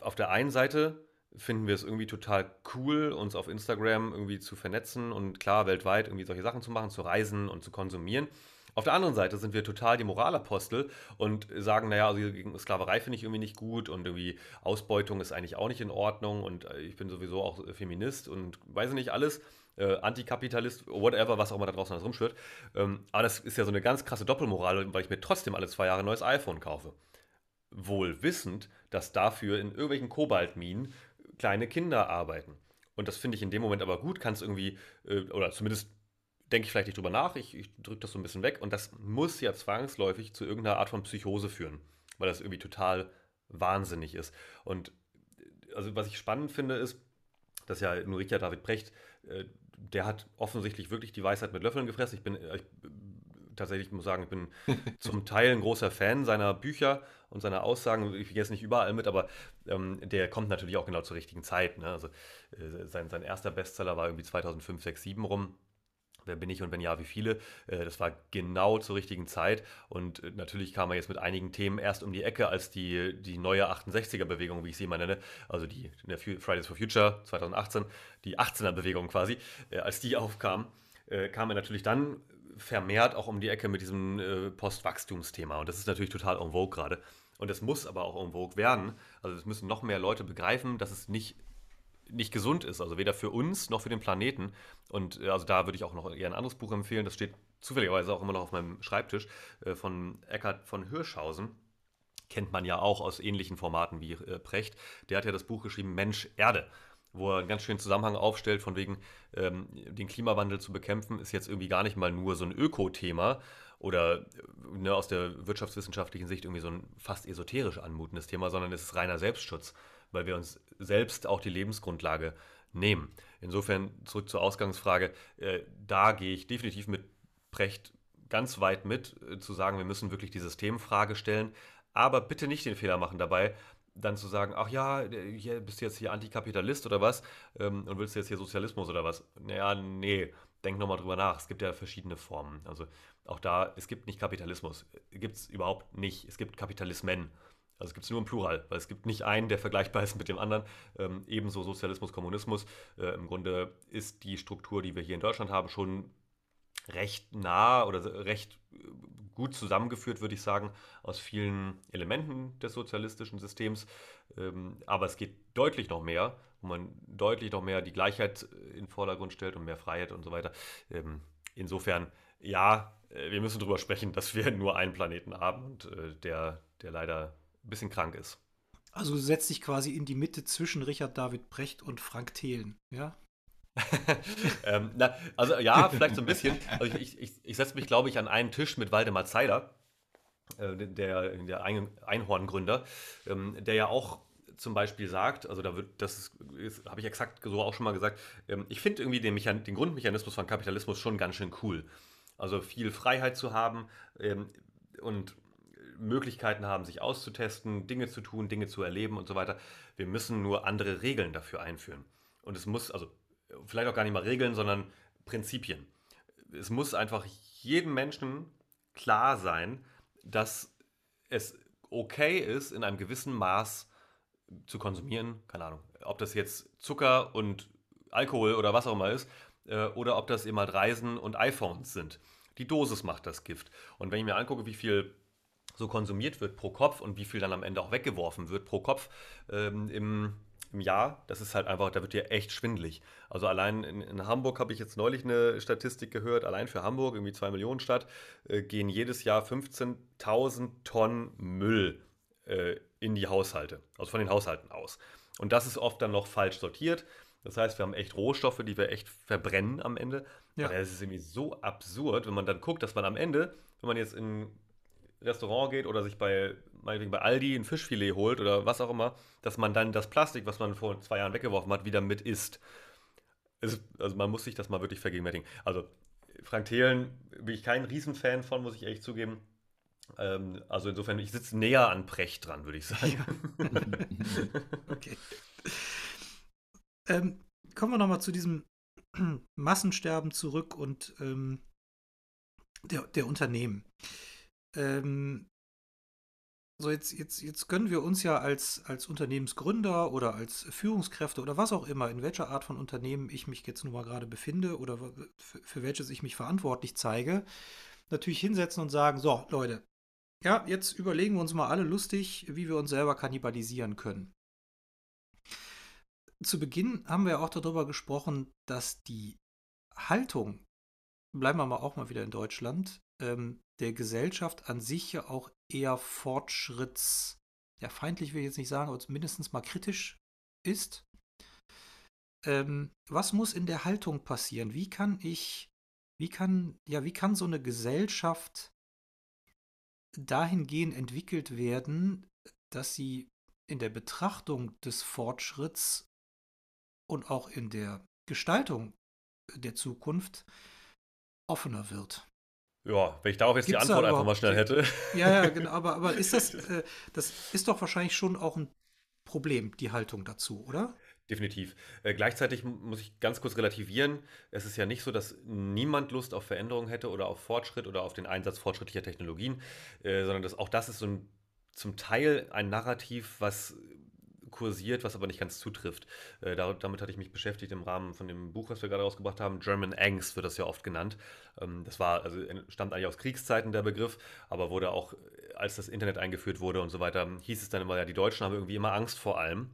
auf der einen Seite finden wir es irgendwie total cool, uns auf Instagram irgendwie zu vernetzen und klar weltweit irgendwie solche Sachen zu machen, zu reisen und zu konsumieren. Auf der anderen Seite sind wir total die Moralapostel und sagen, naja, also gegen Sklaverei finde ich irgendwie nicht gut und irgendwie Ausbeutung ist eigentlich auch nicht in Ordnung und äh, ich bin sowieso auch Feminist und weiß nicht alles, äh, Antikapitalist, whatever, was auch immer da draußen alles rumschwirrt. Ähm, aber das ist ja so eine ganz krasse Doppelmoral, weil ich mir trotzdem alle zwei Jahre ein neues iPhone kaufe. Wohl wissend, dass dafür in irgendwelchen Kobaltminen kleine Kinder arbeiten. Und das finde ich in dem Moment aber gut, kann es irgendwie, äh, oder zumindest denke ich vielleicht nicht drüber nach, ich, ich drücke das so ein bisschen weg und das muss ja zwangsläufig zu irgendeiner Art von Psychose führen, weil das irgendwie total wahnsinnig ist. Und also was ich spannend finde, ist, dass ja nur Richard David Brecht, äh, der hat offensichtlich wirklich die Weisheit mit Löffeln gefressen. Ich bin, ich, tatsächlich muss sagen, ich bin (laughs) zum Teil ein großer Fan seiner Bücher und seiner Aussagen. Ich gehe jetzt nicht überall mit, aber ähm, der kommt natürlich auch genau zur richtigen Zeit. Ne? Also äh, sein, sein erster Bestseller war irgendwie 2005, 6, 7 rum. Wer bin ich und wenn ja, wie viele? Äh, das war genau zur richtigen Zeit. Und äh, natürlich kam er jetzt mit einigen Themen erst um die Ecke, als die, die neue 68er-Bewegung, wie ich sie immer nenne, also die Fridays for Future 2018, die 18er-Bewegung quasi, äh, als die aufkam, kam er natürlich dann vermehrt auch um die Ecke mit diesem Postwachstumsthema. Und das ist natürlich total en vogue gerade. Und es muss aber auch en werden. Also es müssen noch mehr Leute begreifen, dass es nicht nicht gesund ist, also weder für uns noch für den Planeten. Und äh, also da würde ich auch noch eher ein anderes Buch empfehlen, das steht zufälligerweise auch immer noch auf meinem Schreibtisch, äh, von Eckhard von Hirschhausen. Kennt man ja auch aus ähnlichen Formaten wie äh, Precht. Der hat ja das Buch geschrieben Mensch, Erde wo er einen ganz schönen Zusammenhang aufstellt, von wegen, ähm, den Klimawandel zu bekämpfen, ist jetzt irgendwie gar nicht mal nur so ein Öko-Thema oder ne, aus der wirtschaftswissenschaftlichen Sicht irgendwie so ein fast esoterisch anmutendes Thema, sondern es ist reiner Selbstschutz weil wir uns selbst auch die Lebensgrundlage nehmen. Insofern zurück zur Ausgangsfrage, äh, da gehe ich definitiv mit Precht ganz weit mit, äh, zu sagen, wir müssen wirklich die Systemfrage stellen, aber bitte nicht den Fehler machen dabei, dann zu sagen, ach ja, hier bist du jetzt hier Antikapitalist oder was ähm, und willst du jetzt hier Sozialismus oder was? Naja, nee, denk nochmal drüber nach. Es gibt ja verschiedene Formen. Also auch da, es gibt nicht Kapitalismus. Gibt es überhaupt nicht. Es gibt Kapitalismen. Also es gibt es nur im Plural, weil es gibt nicht einen, der vergleichbar ist mit dem anderen. Ähm, ebenso Sozialismus, Kommunismus. Äh, Im Grunde ist die Struktur, die wir hier in Deutschland haben, schon recht nah oder recht äh, gut zusammengeführt, würde ich sagen, aus vielen Elementen des sozialistischen Systems. Ähm, aber es geht deutlich noch mehr, wo man deutlich noch mehr die Gleichheit in den Vordergrund stellt und mehr Freiheit und so weiter. Ähm, insofern, ja, äh, wir müssen darüber sprechen, dass wir (laughs) nur einen Planeten haben und äh, der, der leider ein bisschen krank ist. Also setzt dich quasi in die Mitte zwischen Richard David Brecht und Frank Thelen, ja? (laughs) ähm, na, also ja, vielleicht so ein bisschen. Also ich, ich, ich setze mich, glaube ich, an einen Tisch mit Waldemar Zeiler, äh, der, der Ein Einhorngründer, ähm, der ja auch zum Beispiel sagt, also da wird, das habe ich exakt so auch schon mal gesagt, ähm, ich finde irgendwie den, Mechan den Grundmechanismus von Kapitalismus schon ganz schön cool. Also viel Freiheit zu haben ähm, und Möglichkeiten haben, sich auszutesten, Dinge zu tun, Dinge zu erleben und so weiter. Wir müssen nur andere Regeln dafür einführen. Und es muss, also vielleicht auch gar nicht mal Regeln, sondern Prinzipien. Es muss einfach jedem Menschen klar sein, dass es okay ist, in einem gewissen Maß zu konsumieren. Keine Ahnung, ob das jetzt Zucker und Alkohol oder was auch immer ist, äh, oder ob das eben halt Reisen und iPhones sind. Die Dosis macht das Gift. Und wenn ich mir angucke, wie viel so konsumiert wird pro Kopf und wie viel dann am Ende auch weggeworfen wird pro Kopf ähm, im, im Jahr, das ist halt einfach, da wird dir echt schwindlig. Also allein in, in Hamburg habe ich jetzt neulich eine Statistik gehört, allein für Hamburg, irgendwie 2 Millionen Stadt, äh, gehen jedes Jahr 15.000 Tonnen Müll äh, in die Haushalte, also von den Haushalten aus. Und das ist oft dann noch falsch sortiert. Das heißt, wir haben echt Rohstoffe, die wir echt verbrennen am Ende. Ja. Aber es ist irgendwie so absurd, wenn man dann guckt, dass man am Ende, wenn man jetzt in Restaurant geht oder sich bei, meinetwegen bei Aldi ein Fischfilet holt oder was auch immer, dass man dann das Plastik, was man vor zwei Jahren weggeworfen hat, wieder mit isst. Es, also man muss sich das mal wirklich vergegenwärtigen. Also Frank Thelen bin ich kein Riesenfan von, muss ich ehrlich zugeben. Ähm, also insofern, ich sitze näher an Precht dran, würde ich sagen. (laughs) okay. Ähm, kommen wir nochmal zu diesem (clears throat) Massensterben zurück und ähm, der, der Unternehmen. Ähm, so jetzt, jetzt, jetzt können wir uns ja als, als Unternehmensgründer oder als Führungskräfte oder was auch immer, in welcher Art von Unternehmen ich mich jetzt nun mal gerade befinde oder für, für welches ich mich verantwortlich zeige, natürlich hinsetzen und sagen, so Leute, ja, jetzt überlegen wir uns mal alle lustig, wie wir uns selber kannibalisieren können. Zu Beginn haben wir auch darüber gesprochen, dass die Haltung, bleiben wir mal auch mal wieder in Deutschland, ähm, der Gesellschaft an sich ja auch eher fortschritts, ja, feindlich will ich jetzt nicht sagen, aber mindestens mal kritisch ist. Ähm, was muss in der Haltung passieren? Wie kann ich, wie kann, ja, wie kann so eine Gesellschaft dahingehend entwickelt werden, dass sie in der Betrachtung des Fortschritts und auch in der Gestaltung der Zukunft offener wird? Ja, wenn ich darauf jetzt Gibt's die Antwort einfach mal schnell hätte. Ja, ja, genau. (laughs) Aber, aber ist das, äh, das ist doch wahrscheinlich schon auch ein Problem, die Haltung dazu, oder? Definitiv. Äh, gleichzeitig muss ich ganz kurz relativieren. Es ist ja nicht so, dass niemand Lust auf Veränderung hätte oder auf Fortschritt oder auf den Einsatz fortschrittlicher Technologien, äh, sondern dass auch das ist so ein, zum Teil ein Narrativ, was kursiert, was aber nicht ganz zutrifft. Äh, damit hatte ich mich beschäftigt im Rahmen von dem Buch, was wir gerade rausgebracht haben. German Angst wird das ja oft genannt. Ähm, das war, also stammt eigentlich aus Kriegszeiten der Begriff, aber wurde auch, äh, als das Internet eingeführt wurde und so weiter, hieß es dann immer, ja, die Deutschen haben irgendwie immer Angst vor allem.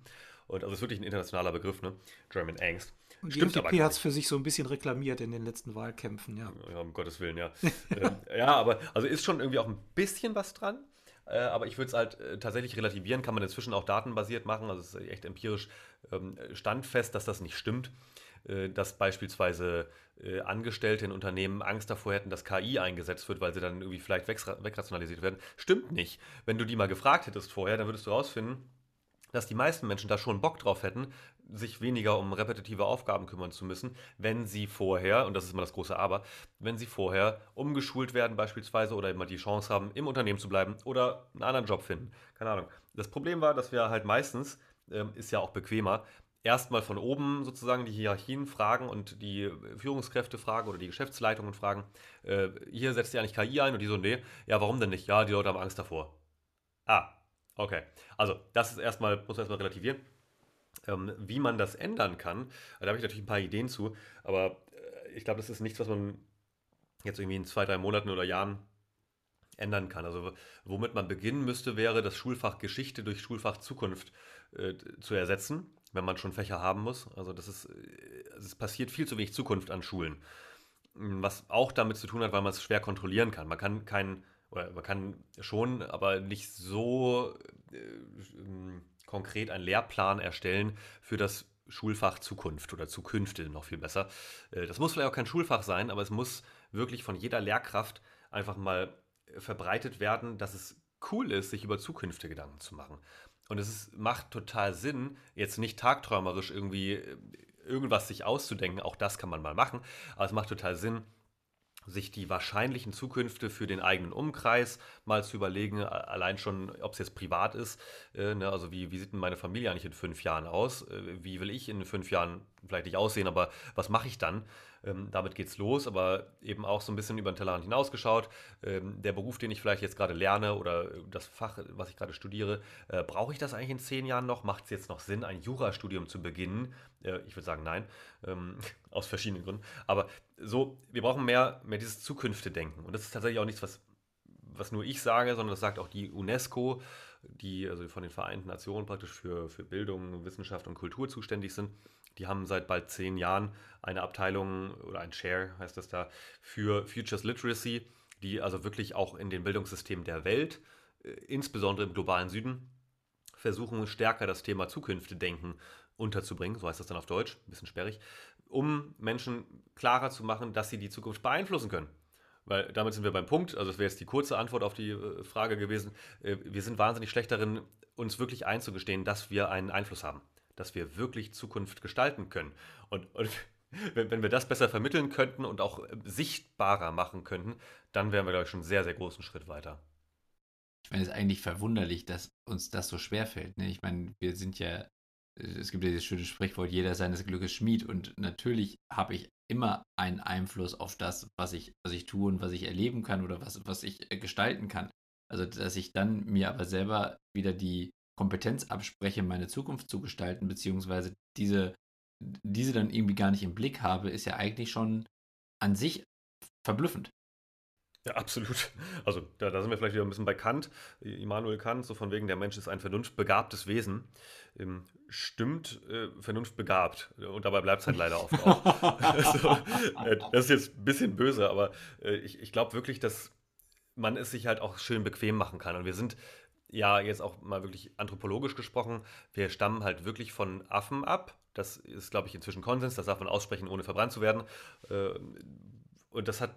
Und also es ist wirklich ein internationaler Begriff, ne? German Angst. Und die FDP hat es für sich so ein bisschen reklamiert in den letzten Wahlkämpfen, ja. Ja, um Gottes Willen, ja. (laughs) ähm, ja, aber also ist schon irgendwie auch ein bisschen was dran. Äh, aber ich würde es halt äh, tatsächlich relativieren, kann man inzwischen auch datenbasiert machen. Also es ist echt empirisch ähm, standfest, dass das nicht stimmt. Äh, dass beispielsweise Angestellte in Unternehmen Angst davor hätten, dass KI eingesetzt wird, weil sie dann irgendwie vielleicht wegrationalisiert werden. Stimmt nicht. Wenn du die mal gefragt hättest vorher, dann würdest du herausfinden, dass die meisten Menschen da schon Bock drauf hätten, sich weniger um repetitive Aufgaben kümmern zu müssen, wenn sie vorher, und das ist immer das große Aber, wenn sie vorher umgeschult werden beispielsweise oder immer die Chance haben, im Unternehmen zu bleiben oder einen anderen Job finden. Keine Ahnung. Das Problem war, dass wir halt meistens, ähm, ist ja auch bequemer, erstmal von oben sozusagen die Hierarchien fragen und die Führungskräfte fragen oder die Geschäftsleitungen fragen, äh, hier setzt ihr eigentlich KI ein und die so, nee, ja, warum denn nicht? Ja, die Leute haben Angst davor. Ah, okay. Also, das ist erstmal, muss man erstmal relativieren. Ähm, wie man das ändern kann, da habe ich natürlich ein paar Ideen zu, aber äh, ich glaube, das ist nichts, was man jetzt irgendwie in zwei, drei Monaten oder Jahren ändern kann. Also womit man beginnen müsste, wäre das Schulfach Geschichte durch Schulfach Zukunft äh, zu ersetzen, wenn man schon Fächer haben muss. Also das ist, äh, es passiert viel zu wenig Zukunft an Schulen. Was auch damit zu tun hat, weil man es schwer kontrollieren kann. Man kann keinen, oder man kann schon, aber nicht so äh, konkret einen Lehrplan erstellen für das Schulfach Zukunft oder Zukünfte noch viel besser. Äh, das muss vielleicht auch kein Schulfach sein, aber es muss wirklich von jeder Lehrkraft einfach mal verbreitet werden, dass es cool ist, sich über Zukünfte Gedanken zu machen. Und es ist, macht total Sinn, jetzt nicht tagträumerisch irgendwie äh, irgendwas sich auszudenken, auch das kann man mal machen, aber es macht total Sinn, sich die wahrscheinlichen Zukünfte für den eigenen Umkreis mal zu überlegen, allein schon, ob es jetzt privat ist. Äh, ne, also wie, wie sieht denn meine Familie eigentlich in fünf Jahren aus? Äh, wie will ich in fünf Jahren vielleicht nicht aussehen, aber was mache ich dann? Ähm, damit geht's los, aber eben auch so ein bisschen über den Tellerrand hinausgeschaut. Ähm, der Beruf, den ich vielleicht jetzt gerade lerne oder das Fach, was ich gerade studiere, äh, brauche ich das eigentlich in zehn Jahren noch? Macht es jetzt noch Sinn, ein Jurastudium zu beginnen? Äh, ich würde sagen, nein, ähm, (laughs) aus verschiedenen Gründen. Aber so, wir brauchen mehr, mehr dieses Zukünfte-Denken. Und das ist tatsächlich auch nichts, was, was nur ich sage, sondern das sagt auch die UNESCO, die also von den Vereinten Nationen praktisch für, für Bildung, Wissenschaft und Kultur zuständig sind. Die haben seit bald zehn Jahren eine Abteilung oder ein Share, heißt das da, für Futures Literacy, die also wirklich auch in den Bildungssystemen der Welt, äh, insbesondere im globalen Süden, versuchen stärker das Thema Zukünfte-Denken unterzubringen, so heißt das dann auf Deutsch, ein bisschen sperrig, um Menschen klarer zu machen, dass sie die Zukunft beeinflussen können. Weil damit sind wir beim Punkt, also das wäre jetzt die kurze Antwort auf die äh, Frage gewesen, äh, wir sind wahnsinnig schlecht darin, uns wirklich einzugestehen, dass wir einen Einfluss haben dass wir wirklich Zukunft gestalten können. Und, und (laughs) wenn, wenn, wir das besser vermitteln könnten und auch äh, sichtbarer machen könnten, dann wären wir, glaube ich, schon einen sehr, sehr großen Schritt weiter. Ich meine, es ist eigentlich verwunderlich, dass uns das so schwer fällt. Ne? Ich meine, wir sind ja, es gibt ja dieses schöne Sprichwort, jeder seines Glückes Schmied. Und natürlich habe ich immer einen Einfluss auf das, was ich, was ich tue und was ich erleben kann oder was, was ich äh, gestalten kann. Also, dass ich dann mir aber selber wieder die Kompetenz abspreche, meine Zukunft zu gestalten, beziehungsweise diese, diese dann irgendwie gar nicht im Blick habe, ist ja eigentlich schon an sich verblüffend. Ja, absolut. Also da, da, sind wir vielleicht wieder ein bisschen bei Kant, Immanuel Kant, so von wegen, der Mensch ist ein vernunftbegabtes Wesen. Ähm, stimmt, äh, vernunftbegabt. Und dabei bleibt es halt leider oft auch. (laughs) (laughs) also, äh, das ist jetzt ein bisschen böse, aber äh, ich, ich glaube wirklich, dass man es sich halt auch schön bequem machen kann. Und wir sind ja jetzt auch mal wirklich anthropologisch gesprochen, wir stammen halt wirklich von Affen ab. Das ist, glaube ich, inzwischen Konsens, das darf man aussprechen, ohne verbrannt zu werden. Äh, und das hat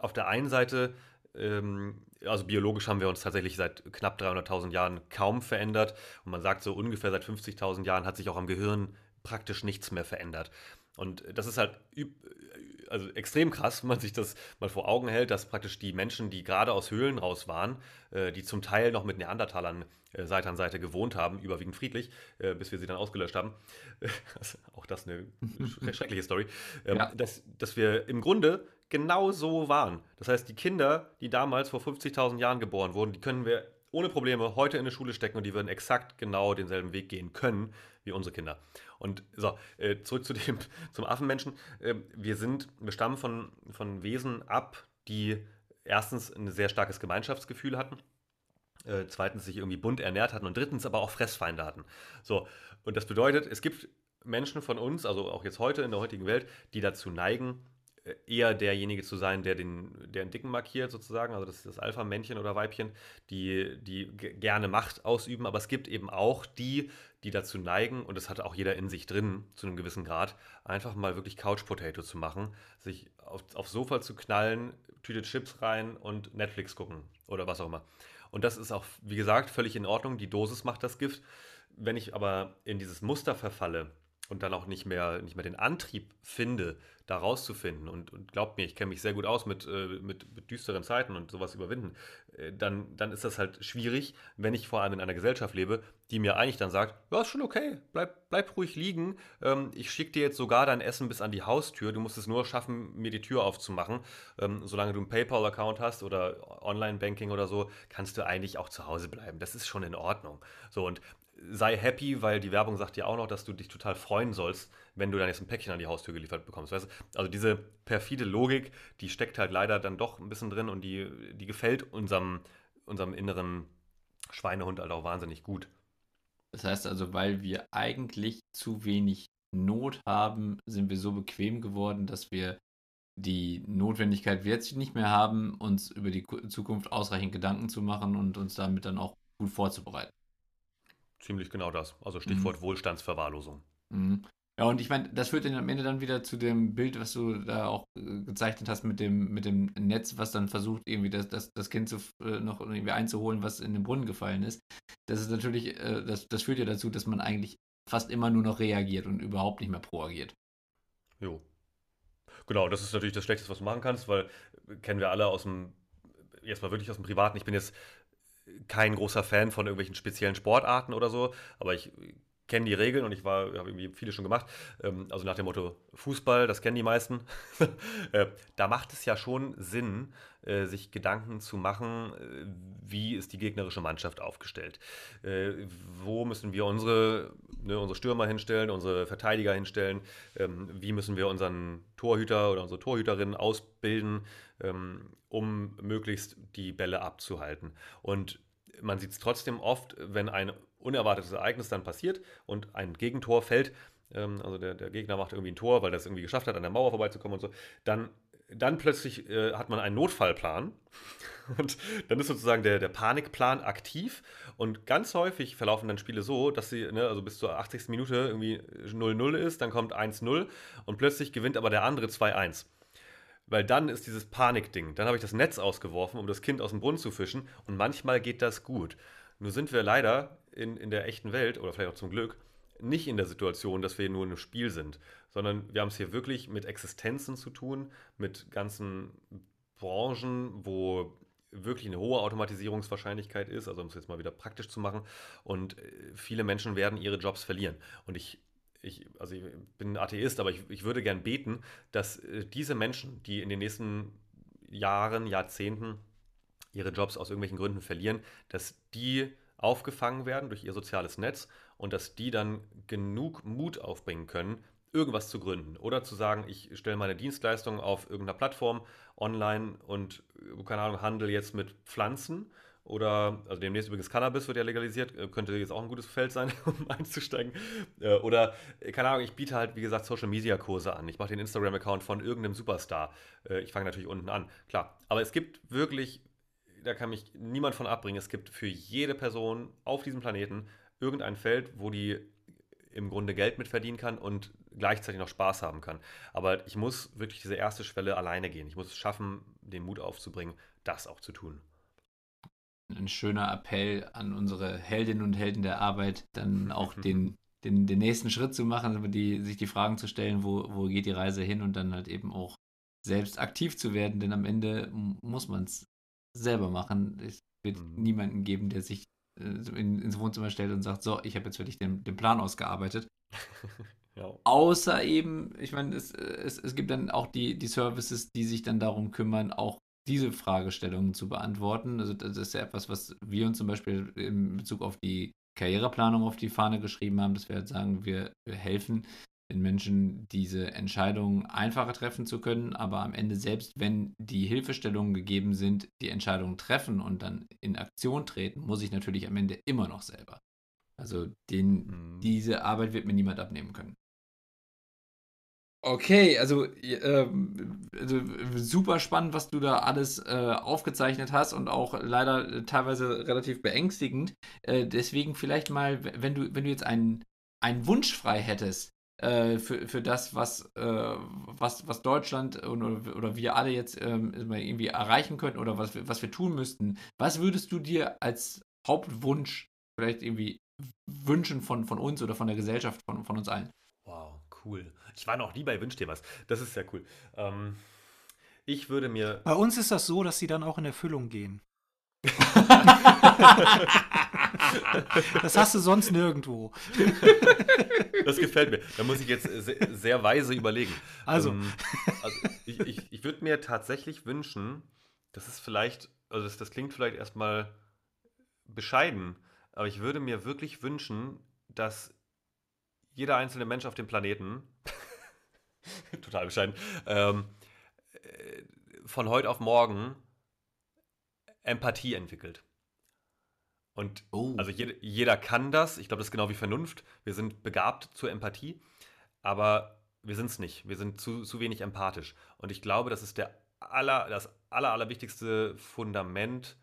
auf der einen Seite, ähm, also biologisch haben wir uns tatsächlich seit knapp 300.000 Jahren kaum verändert. Und man sagt so ungefähr seit 50.000 Jahren hat sich auch am Gehirn praktisch nichts mehr verändert. Und das ist halt also extrem krass, wenn man sich das mal vor Augen hält, dass praktisch die Menschen, die gerade aus Höhlen raus waren, äh, die zum Teil noch mit Neandertalern äh, Seite an Seite gewohnt haben, überwiegend friedlich, äh, bis wir sie dann ausgelöscht haben. (laughs) auch das eine schreckliche Story. Ähm, ja. dass, dass wir im Grunde genau so waren. Das heißt, die Kinder, die damals vor 50.000 Jahren geboren wurden, die können wir ohne Probleme heute in eine Schule stecken und die würden exakt genau denselben Weg gehen können wie unsere Kinder. Und so, äh, zurück zu dem, (laughs) zum Affenmenschen. Äh, wir sind, wir stammen von, von Wesen ab, die erstens ein sehr starkes Gemeinschaftsgefühl hatten, äh, zweitens sich irgendwie bunt ernährt hatten und drittens aber auch Fressfeinde hatten. So, und das bedeutet, es gibt Menschen von uns, also auch jetzt heute in der heutigen Welt, die dazu neigen, eher derjenige zu sein, der den, der den Dicken markiert, sozusagen. Also das ist das Alpha-Männchen oder Weibchen, die, die gerne Macht ausüben. Aber es gibt eben auch die, die dazu neigen, und das hat auch jeder in sich drin, zu einem gewissen Grad, einfach mal wirklich Couch-Potato zu machen, sich auf, aufs Sofa zu knallen, Tüte Chips rein und Netflix gucken oder was auch immer. Und das ist auch, wie gesagt, völlig in Ordnung. Die Dosis macht das Gift. Wenn ich aber in dieses Muster verfalle, und dann auch nicht mehr, nicht mehr den Antrieb finde, da rauszufinden und, und glaubt mir, ich kenne mich sehr gut aus mit, äh, mit, mit, düsteren Zeiten und sowas überwinden, äh, dann, dann ist das halt schwierig, wenn ich vor allem in einer Gesellschaft lebe, die mir eigentlich dann sagt, ja, ist schon okay, bleib, bleib ruhig liegen, ähm, ich schicke dir jetzt sogar dein Essen bis an die Haustür, du musst es nur schaffen, mir die Tür aufzumachen. Ähm, solange du einen PayPal-Account hast oder Online-Banking oder so, kannst du eigentlich auch zu Hause bleiben. Das ist schon in Ordnung. So, und sei happy, weil die Werbung sagt ja auch noch, dass du dich total freuen sollst, wenn du dann jetzt ein Päckchen an die Haustür geliefert bekommst. Weißt? Also diese perfide Logik, die steckt halt leider dann doch ein bisschen drin und die, die gefällt unserem, unserem inneren Schweinehund halt auch wahnsinnig gut. Das heißt also, weil wir eigentlich zu wenig Not haben, sind wir so bequem geworden, dass wir die Notwendigkeit jetzt nicht mehr haben, uns über die Zukunft ausreichend Gedanken zu machen und uns damit dann auch gut vorzubereiten. Ziemlich genau das. Also Stichwort mhm. Wohlstandsverwahrlosung. Mhm. Ja, und ich meine, das führt dann am Ende dann wieder zu dem Bild, was du da auch äh, gezeichnet hast mit dem, mit dem Netz, was dann versucht, irgendwie das, das, das Kind zu, äh, noch irgendwie einzuholen, was in den Brunnen gefallen ist. Das ist natürlich, äh, das, das führt ja dazu, dass man eigentlich fast immer nur noch reagiert und überhaupt nicht mehr proagiert. Jo. Genau, das ist natürlich das Schlechteste, was du machen kannst, weil äh, kennen wir alle aus dem, jetzt mal wirklich aus dem Privaten. Ich bin jetzt kein großer Fan von irgendwelchen speziellen Sportarten oder so, aber ich kenne die Regeln und ich war, habe irgendwie viele schon gemacht. Ähm, also nach dem Motto Fußball, das kennen die meisten. (laughs) Äh, da macht es ja schon Sinn, äh, sich Gedanken zu machen, äh, wie ist die gegnerische Mannschaft aufgestellt? Wo müssen wir unsere, ne, unsere Stürmer hinstellen, unsere Verteidiger hinstellen? Ähm, wie müssen wir unseren Torhüter oder unsere Torhüterin ausbilden, um möglichst die Bälle abzuhalten? Und man sieht es trotzdem oft, wenn ein unerwartetes Ereignis dann passiert und ein Gegentor fällt, ähm, also der, der Gegner macht irgendwie ein Tor, weil er es irgendwie geschafft hat, an der Mauer vorbeizukommen und so, dann, dann plötzlich äh, hat man einen Notfallplan (laughs) und dann ist sozusagen der, der Panikplan aktiv und ganz häufig verlaufen dann Spiele so, dass sie, ne, also bis zur 80. Minute irgendwie 0-0 ist, dann kommt 1-0 und plötzlich gewinnt aber der andere 2-1. Weil dann ist dieses Panikding. Dann habe ich das Netz ausgeworfen, um das Kind aus dem Brunnen zu fischen. Und manchmal geht das gut. Nur sind wir leider in, in der echten Welt, oder vielleicht auch zum Glück, nicht in der Situation, dass wir nur in einem Spiel sind, sondern wir haben es hier wirklich mit Existenzen zu tun, mit ganzen Branchen, wo wirklich eine hohe Automatisierungswahrscheinlichkeit ist, also um es jetzt mal wieder praktisch zu machen. Und äh, viele Menschen werden ihre Jobs verlieren. Und ich ich, also ich bin Atheist, aber ich, ich würde gern beten, dass äh, diese Menschen, die in den nächsten Jahren, Jahrzehnten ihre Jobs aus irgendwelchen Gründen verlieren, dass die aufgefangen werden durch ihr soziales Netz und dass die dann genug Mut aufbringen können, irgendwas zu gründen oder zu sagen, ich stelle meine Dienstleistung auf irgendeiner Plattform online und, keine Ahnung, handle jetzt mit Pflanzen oder, also demnächst übrigens Cannabis wird ja legalisiert, äh, könnte jetzt auch ein gutes Feld sein, (laughs) um einzusteigen. Äh, oder, äh, keine Ahnung, ich biete halt, wie gesagt, Social Media Kurse an. Ich mache den Instagram-Account von irgendeinem Superstar. Ich fange natürlich unten an, klar. Aber es gibt wirklich, da kann mich niemand von abbringen, es gibt für jede Person auf diesem Planeten irgendein Feld, wo die im Grunde Geld mit verdienen kann und gleichzeitig noch Spaß haben kann. Aber ich muss wirklich diese erste Schwelle alleine gehen. Ich muss es schaffen, den Mut aufzubringen, das auch zu tun ein schöner Appell an unsere Heldinnen und Helden der Arbeit, dann auch den, den, den nächsten Schritt zu machen, die, sich die Fragen zu stellen, wo, wo geht die Reise hin und dann halt eben auch selbst aktiv zu werden, denn am Ende muss man es selber machen. Es wird mhm. niemanden geben, der sich äh, in, ins Wohnzimmer stellt und sagt, so, ich habe jetzt wirklich den, den Plan ausgearbeitet. (laughs) ja. Außer eben, ich meine, es, es, es gibt dann auch die, die Services, die sich dann darum kümmern, auch diese Fragestellungen zu beantworten. Also das ist ja etwas, was wir uns zum Beispiel in Bezug auf die Karriereplanung auf die Fahne geschrieben haben, dass wir halt sagen, wir, helfen den Menschen, diese Entscheidungen einfacher treffen zu können, aber am Ende selbst, wenn die Hilfestellungen gegeben sind, die Entscheidungen treffen und dann in Aktion treten, muss ich natürlich am Ende immer noch selber. Also den, mhm. diese Arbeit wird mir niemand abnehmen können. Okay, also, äh, also, super spannend, was du da alles äh, aufgezeichnet hast und auch leider äh, teilweise relativ beängstigend. Äh, deswegen vielleicht mal, wenn du, wenn du jetzt einen, einen Wunsch frei hättest äh, für, für das, was, äh, was, was Deutschland oder, oder wir alle jetzt ähm, irgendwie erreichen könnten oder was, was wir tun müssten, was würdest du dir als Hauptwunsch vielleicht irgendwie wünschen von, von uns oder von der Gesellschaft, von, von uns allen? Wow cool. Ich war noch nie bei Wünsch dir was. Das ist sehr cool. Ähm, ich würde mir. Bei uns ist das so, dass sie dann auch in Erfüllung gehen. (laughs) das hast du sonst nirgendwo. Das gefällt mir. Da muss ich jetzt sehr, sehr weise überlegen. Also, ähm, also ich, ich, ich würde mir tatsächlich wünschen, das ist vielleicht, also das, das klingt vielleicht erstmal bescheiden, aber ich würde mir wirklich wünschen, dass jeder einzelne Mensch auf dem Planeten, (laughs) total bescheiden, ähm, äh, von heute auf morgen Empathie entwickelt. Und oh. also jeder, jeder kann das. Ich glaube, das ist genau wie Vernunft. Wir sind begabt zur Empathie, aber wir sind es nicht. Wir sind zu, zu wenig empathisch. Und ich glaube, das ist der aller, das aller, allerwichtigste Fundament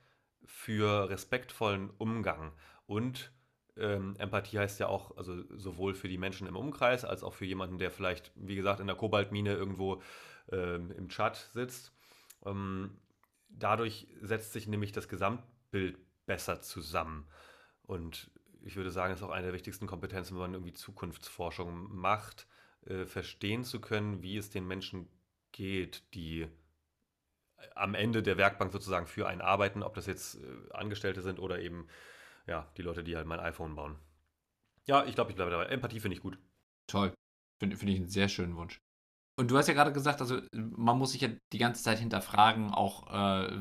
für respektvollen Umgang und ähm, Empathie heißt ja auch, also sowohl für die Menschen im Umkreis als auch für jemanden, der vielleicht, wie gesagt, in der Kobaltmine irgendwo ähm, im Chat sitzt. Ähm, dadurch setzt sich nämlich das Gesamtbild besser zusammen. Und ich würde sagen, es ist auch eine der wichtigsten Kompetenzen, wenn man irgendwie Zukunftsforschung macht, äh, verstehen zu können, wie es den Menschen geht, die am Ende der Werkbank sozusagen für einen arbeiten, ob das jetzt äh, Angestellte sind oder eben ja, die Leute, die halt mein iPhone bauen. Ja, ich glaube, ich bleibe dabei. Empathie finde ich gut. Toll. Finde find ich einen sehr schönen Wunsch. Und du hast ja gerade gesagt, also man muss sich ja die ganze Zeit hinterfragen, auch äh,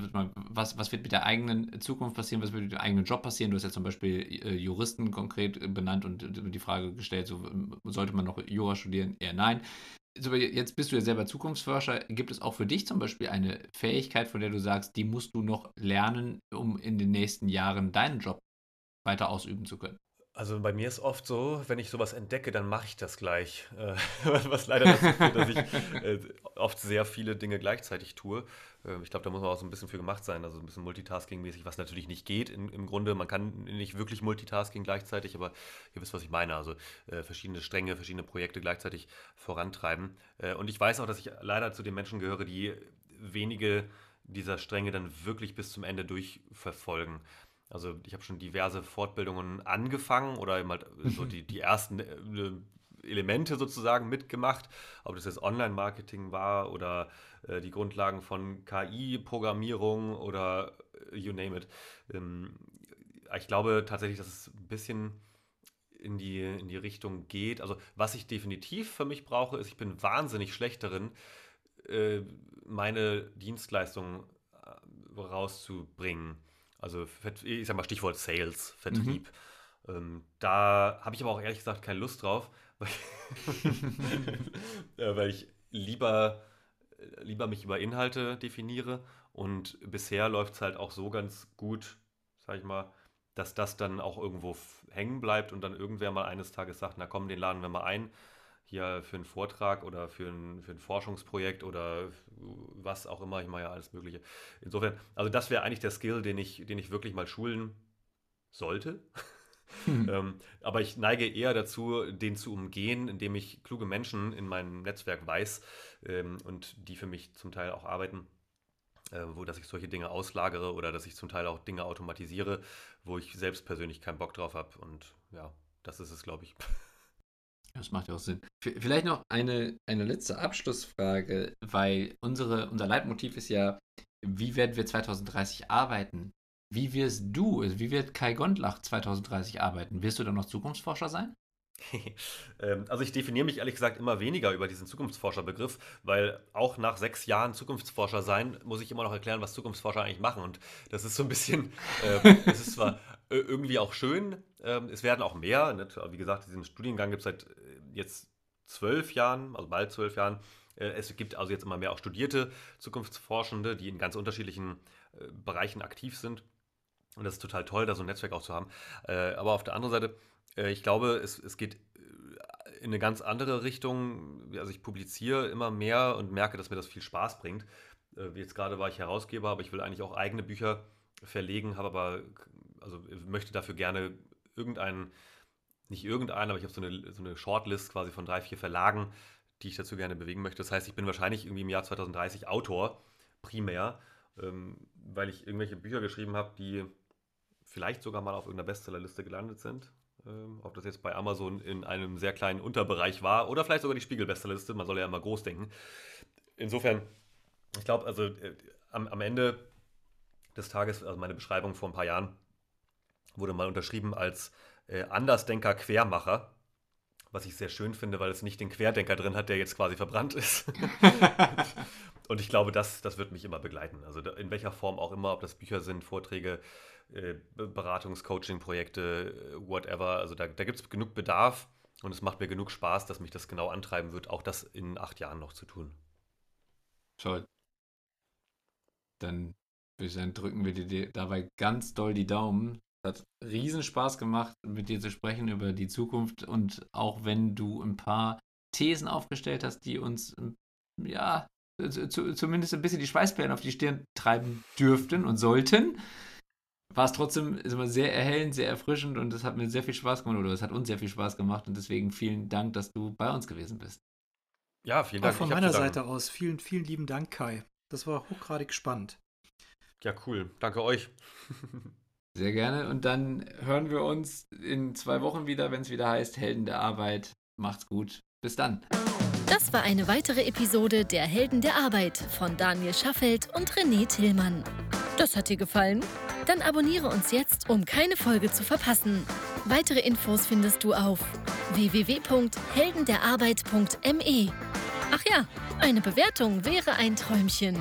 was, was wird mit der eigenen Zukunft passieren, was wird mit dem eigenen Job passieren. Du hast ja zum Beispiel äh, Juristen konkret benannt und äh, die Frage gestellt, so, sollte man noch Jura studieren? Eher nein. So, jetzt bist du ja selber Zukunftsforscher. Gibt es auch für dich zum Beispiel eine Fähigkeit, von der du sagst, die musst du noch lernen, um in den nächsten Jahren deinen Job weiter ausüben zu können. Also bei mir ist oft so, wenn ich sowas entdecke, dann mache ich das gleich. Äh, (laughs) was leider dazu führt, dass ich äh, oft sehr viele Dinge gleichzeitig tue. Äh, ich glaube, da muss man auch so ein bisschen für gemacht sein, also ein bisschen Multitasking-mäßig, was natürlich nicht geht im Grunde. Man kann nicht wirklich Multitasking gleichzeitig, aber ihr wisst, was ich meine. Also äh, verschiedene Stränge, verschiedene Projekte gleichzeitig vorantreiben. Und ich weiß auch, dass ich leider zu den Menschen gehöre, die wenige dieser Stränge dann wirklich bis zum Ende durchverfolgen. Also ich habe schon diverse Fortbildungen angefangen oder eben halt (laughs) so die, die ersten äh, Elemente sozusagen mitgemacht, ob das jetzt Online-Marketing war oder äh, die Grundlagen von KI-Programmierung oder äh, you name it. Ähm, ich glaube tatsächlich, dass es ein bisschen in die, in die Richtung geht. Also was ich definitiv für mich brauche, ist, ich bin wahnsinnig schlecht darin, äh, meine Dienstleistungen rauszubringen. Also, ich sag mal Stichwort Sales, Vertrieb. Mhm. Ähm, da habe ich aber auch ehrlich gesagt keine Lust drauf, weil (laughs) ich, weil ich lieber, lieber mich über Inhalte definiere. Und bisher läuft es halt auch so ganz gut, sag ich mal, dass das dann auch irgendwo hängen bleibt und dann irgendwer mal eines Tages sagt, na komm, den laden wir mal ein, hier für einen Vortrag oder für ein, für ein Forschungsprojekt oder was auch immer, ich mache ja alles Mögliche. Insofern, also das wäre eigentlich der Skill, den ich, den ich wirklich mal schulen sollte. Hm. (laughs) ähm, aber ich neige eher dazu, den zu umgehen, indem ich kluge Menschen in meinem Netzwerk weiß ähm, und die für mich zum Teil auch arbeiten, äh, wo dass ich solche Dinge auslagere oder dass ich zum Teil auch Dinge automatisiere, wo ich selbst persönlich keinen Bock drauf habe. Und ja, das ist es, glaube ich. (laughs) Das macht ja auch Sinn. Vielleicht noch eine, eine letzte Abschlussfrage, weil unsere, unser Leitmotiv ist ja, wie werden wir 2030 arbeiten? Wie wirst du, also wie wird Kai Gondlach 2030 arbeiten? Wirst du dann noch Zukunftsforscher sein? (laughs) Ähm, also ich definiere mich ehrlich gesagt immer weniger über diesen Zukunftsforscher-Begriff, weil auch nach sechs Jahren Zukunftsforscher sein, muss ich immer noch erklären, was Zukunftsforscher eigentlich machen. Und das ist so ein bisschen, äh, (laughs) es ist zwar irgendwie auch schön, äh, es werden auch mehr. Nicht? Wie gesagt, diesen Studiengang gibt es seit äh, jetzt zwölf Jahren, also bald zwölf Jahren. Äh, es gibt also jetzt immer mehr auch studierte Zukunftsforschende, die in ganz unterschiedlichen äh, Bereichen aktiv sind. Und das ist total toll, da so ein Netzwerk auch zu haben. Äh, aber auf der anderen Seite, äh, ich glaube, es, es geht äh, in eine ganz andere Richtung. Also ich publiziere immer mehr und merke, dass mir das viel Spaß bringt. Jetzt gerade war ich Herausgeber, aber ich will eigentlich auch eigene Bücher verlegen, habe aber, also möchte dafür gerne irgendeinen, nicht irgendeinen, aber ich habe so eine, so eine Shortlist quasi von drei, vier Verlagen, die ich dazu gerne bewegen möchte. Das heißt, ich bin wahrscheinlich irgendwie im Jahr 2030 Autor, primär, ähm, weil ich irgendwelche Bücher geschrieben habe, die vielleicht sogar mal auf irgendeiner Bestsellerliste gelandet sind. Ähm, ob das jetzt bei Amazon in einem sehr kleinen Unterbereich war oder vielleicht sogar die Spiegel-Bestsellerliste. Man soll ja immer groß denken. Insofern, ich glaube, also äh, am, am Ende des Tages, also meine Beschreibung vor ein paar Jahren, wurde mal unterschrieben als äh, Andersdenker Quermacher. Was ich sehr schön finde, weil es nicht den Querdenker drin hat, der jetzt quasi verbrannt ist. (laughs) Und ich glaube, das, das wird mich immer begleiten. Also in welcher Form auch immer, ob das Bücher sind, Vorträge, äh, Beratungs-, Coaching-Projekte, äh, whatever. Also da, da gibt es genug Bedarf und es macht mir genug Spaß, dass mich das genau antreiben wird, auch das in acht Jahren noch zu tun. Toll. Dann würde ich sagen, drücken wir dir dabei ganz doll die Daumen. Es hat riesen Spaß gemacht, mit dir zu sprechen über die Zukunft und auch wenn du ein paar Thesen aufgestellt hast, die uns ja zu, zumindest ein bisschen die Schweißperlen auf die Stirn treiben dürften und sollten, war es trotzdem immer sehr erhellend, sehr erfrischend und es hat mir sehr viel Spaß gemacht oder es hat uns sehr viel Spaß gemacht und deswegen vielen Dank, dass du bei uns gewesen bist. Ja, vielen Dank. Auch von meiner Seite aus vielen, vielen lieben Dank, Kai. Das war hochgradig spannend. Ja, cool. Danke euch. (laughs) Sehr gerne. Und dann hören wir uns in zwei Wochen wieder, wenn es wieder heißt Helden der Arbeit. Macht's gut. Bis dann. Das war eine weitere Episode der Helden der Arbeit von Daniel Schaffelt und René Tillmann. Das hat dir gefallen? Dann abonniere uns jetzt, um keine Folge zu verpassen. Weitere Infos findest du auf www.heldenderarbeit.me. Ach ja, eine Bewertung wäre ein Träumchen.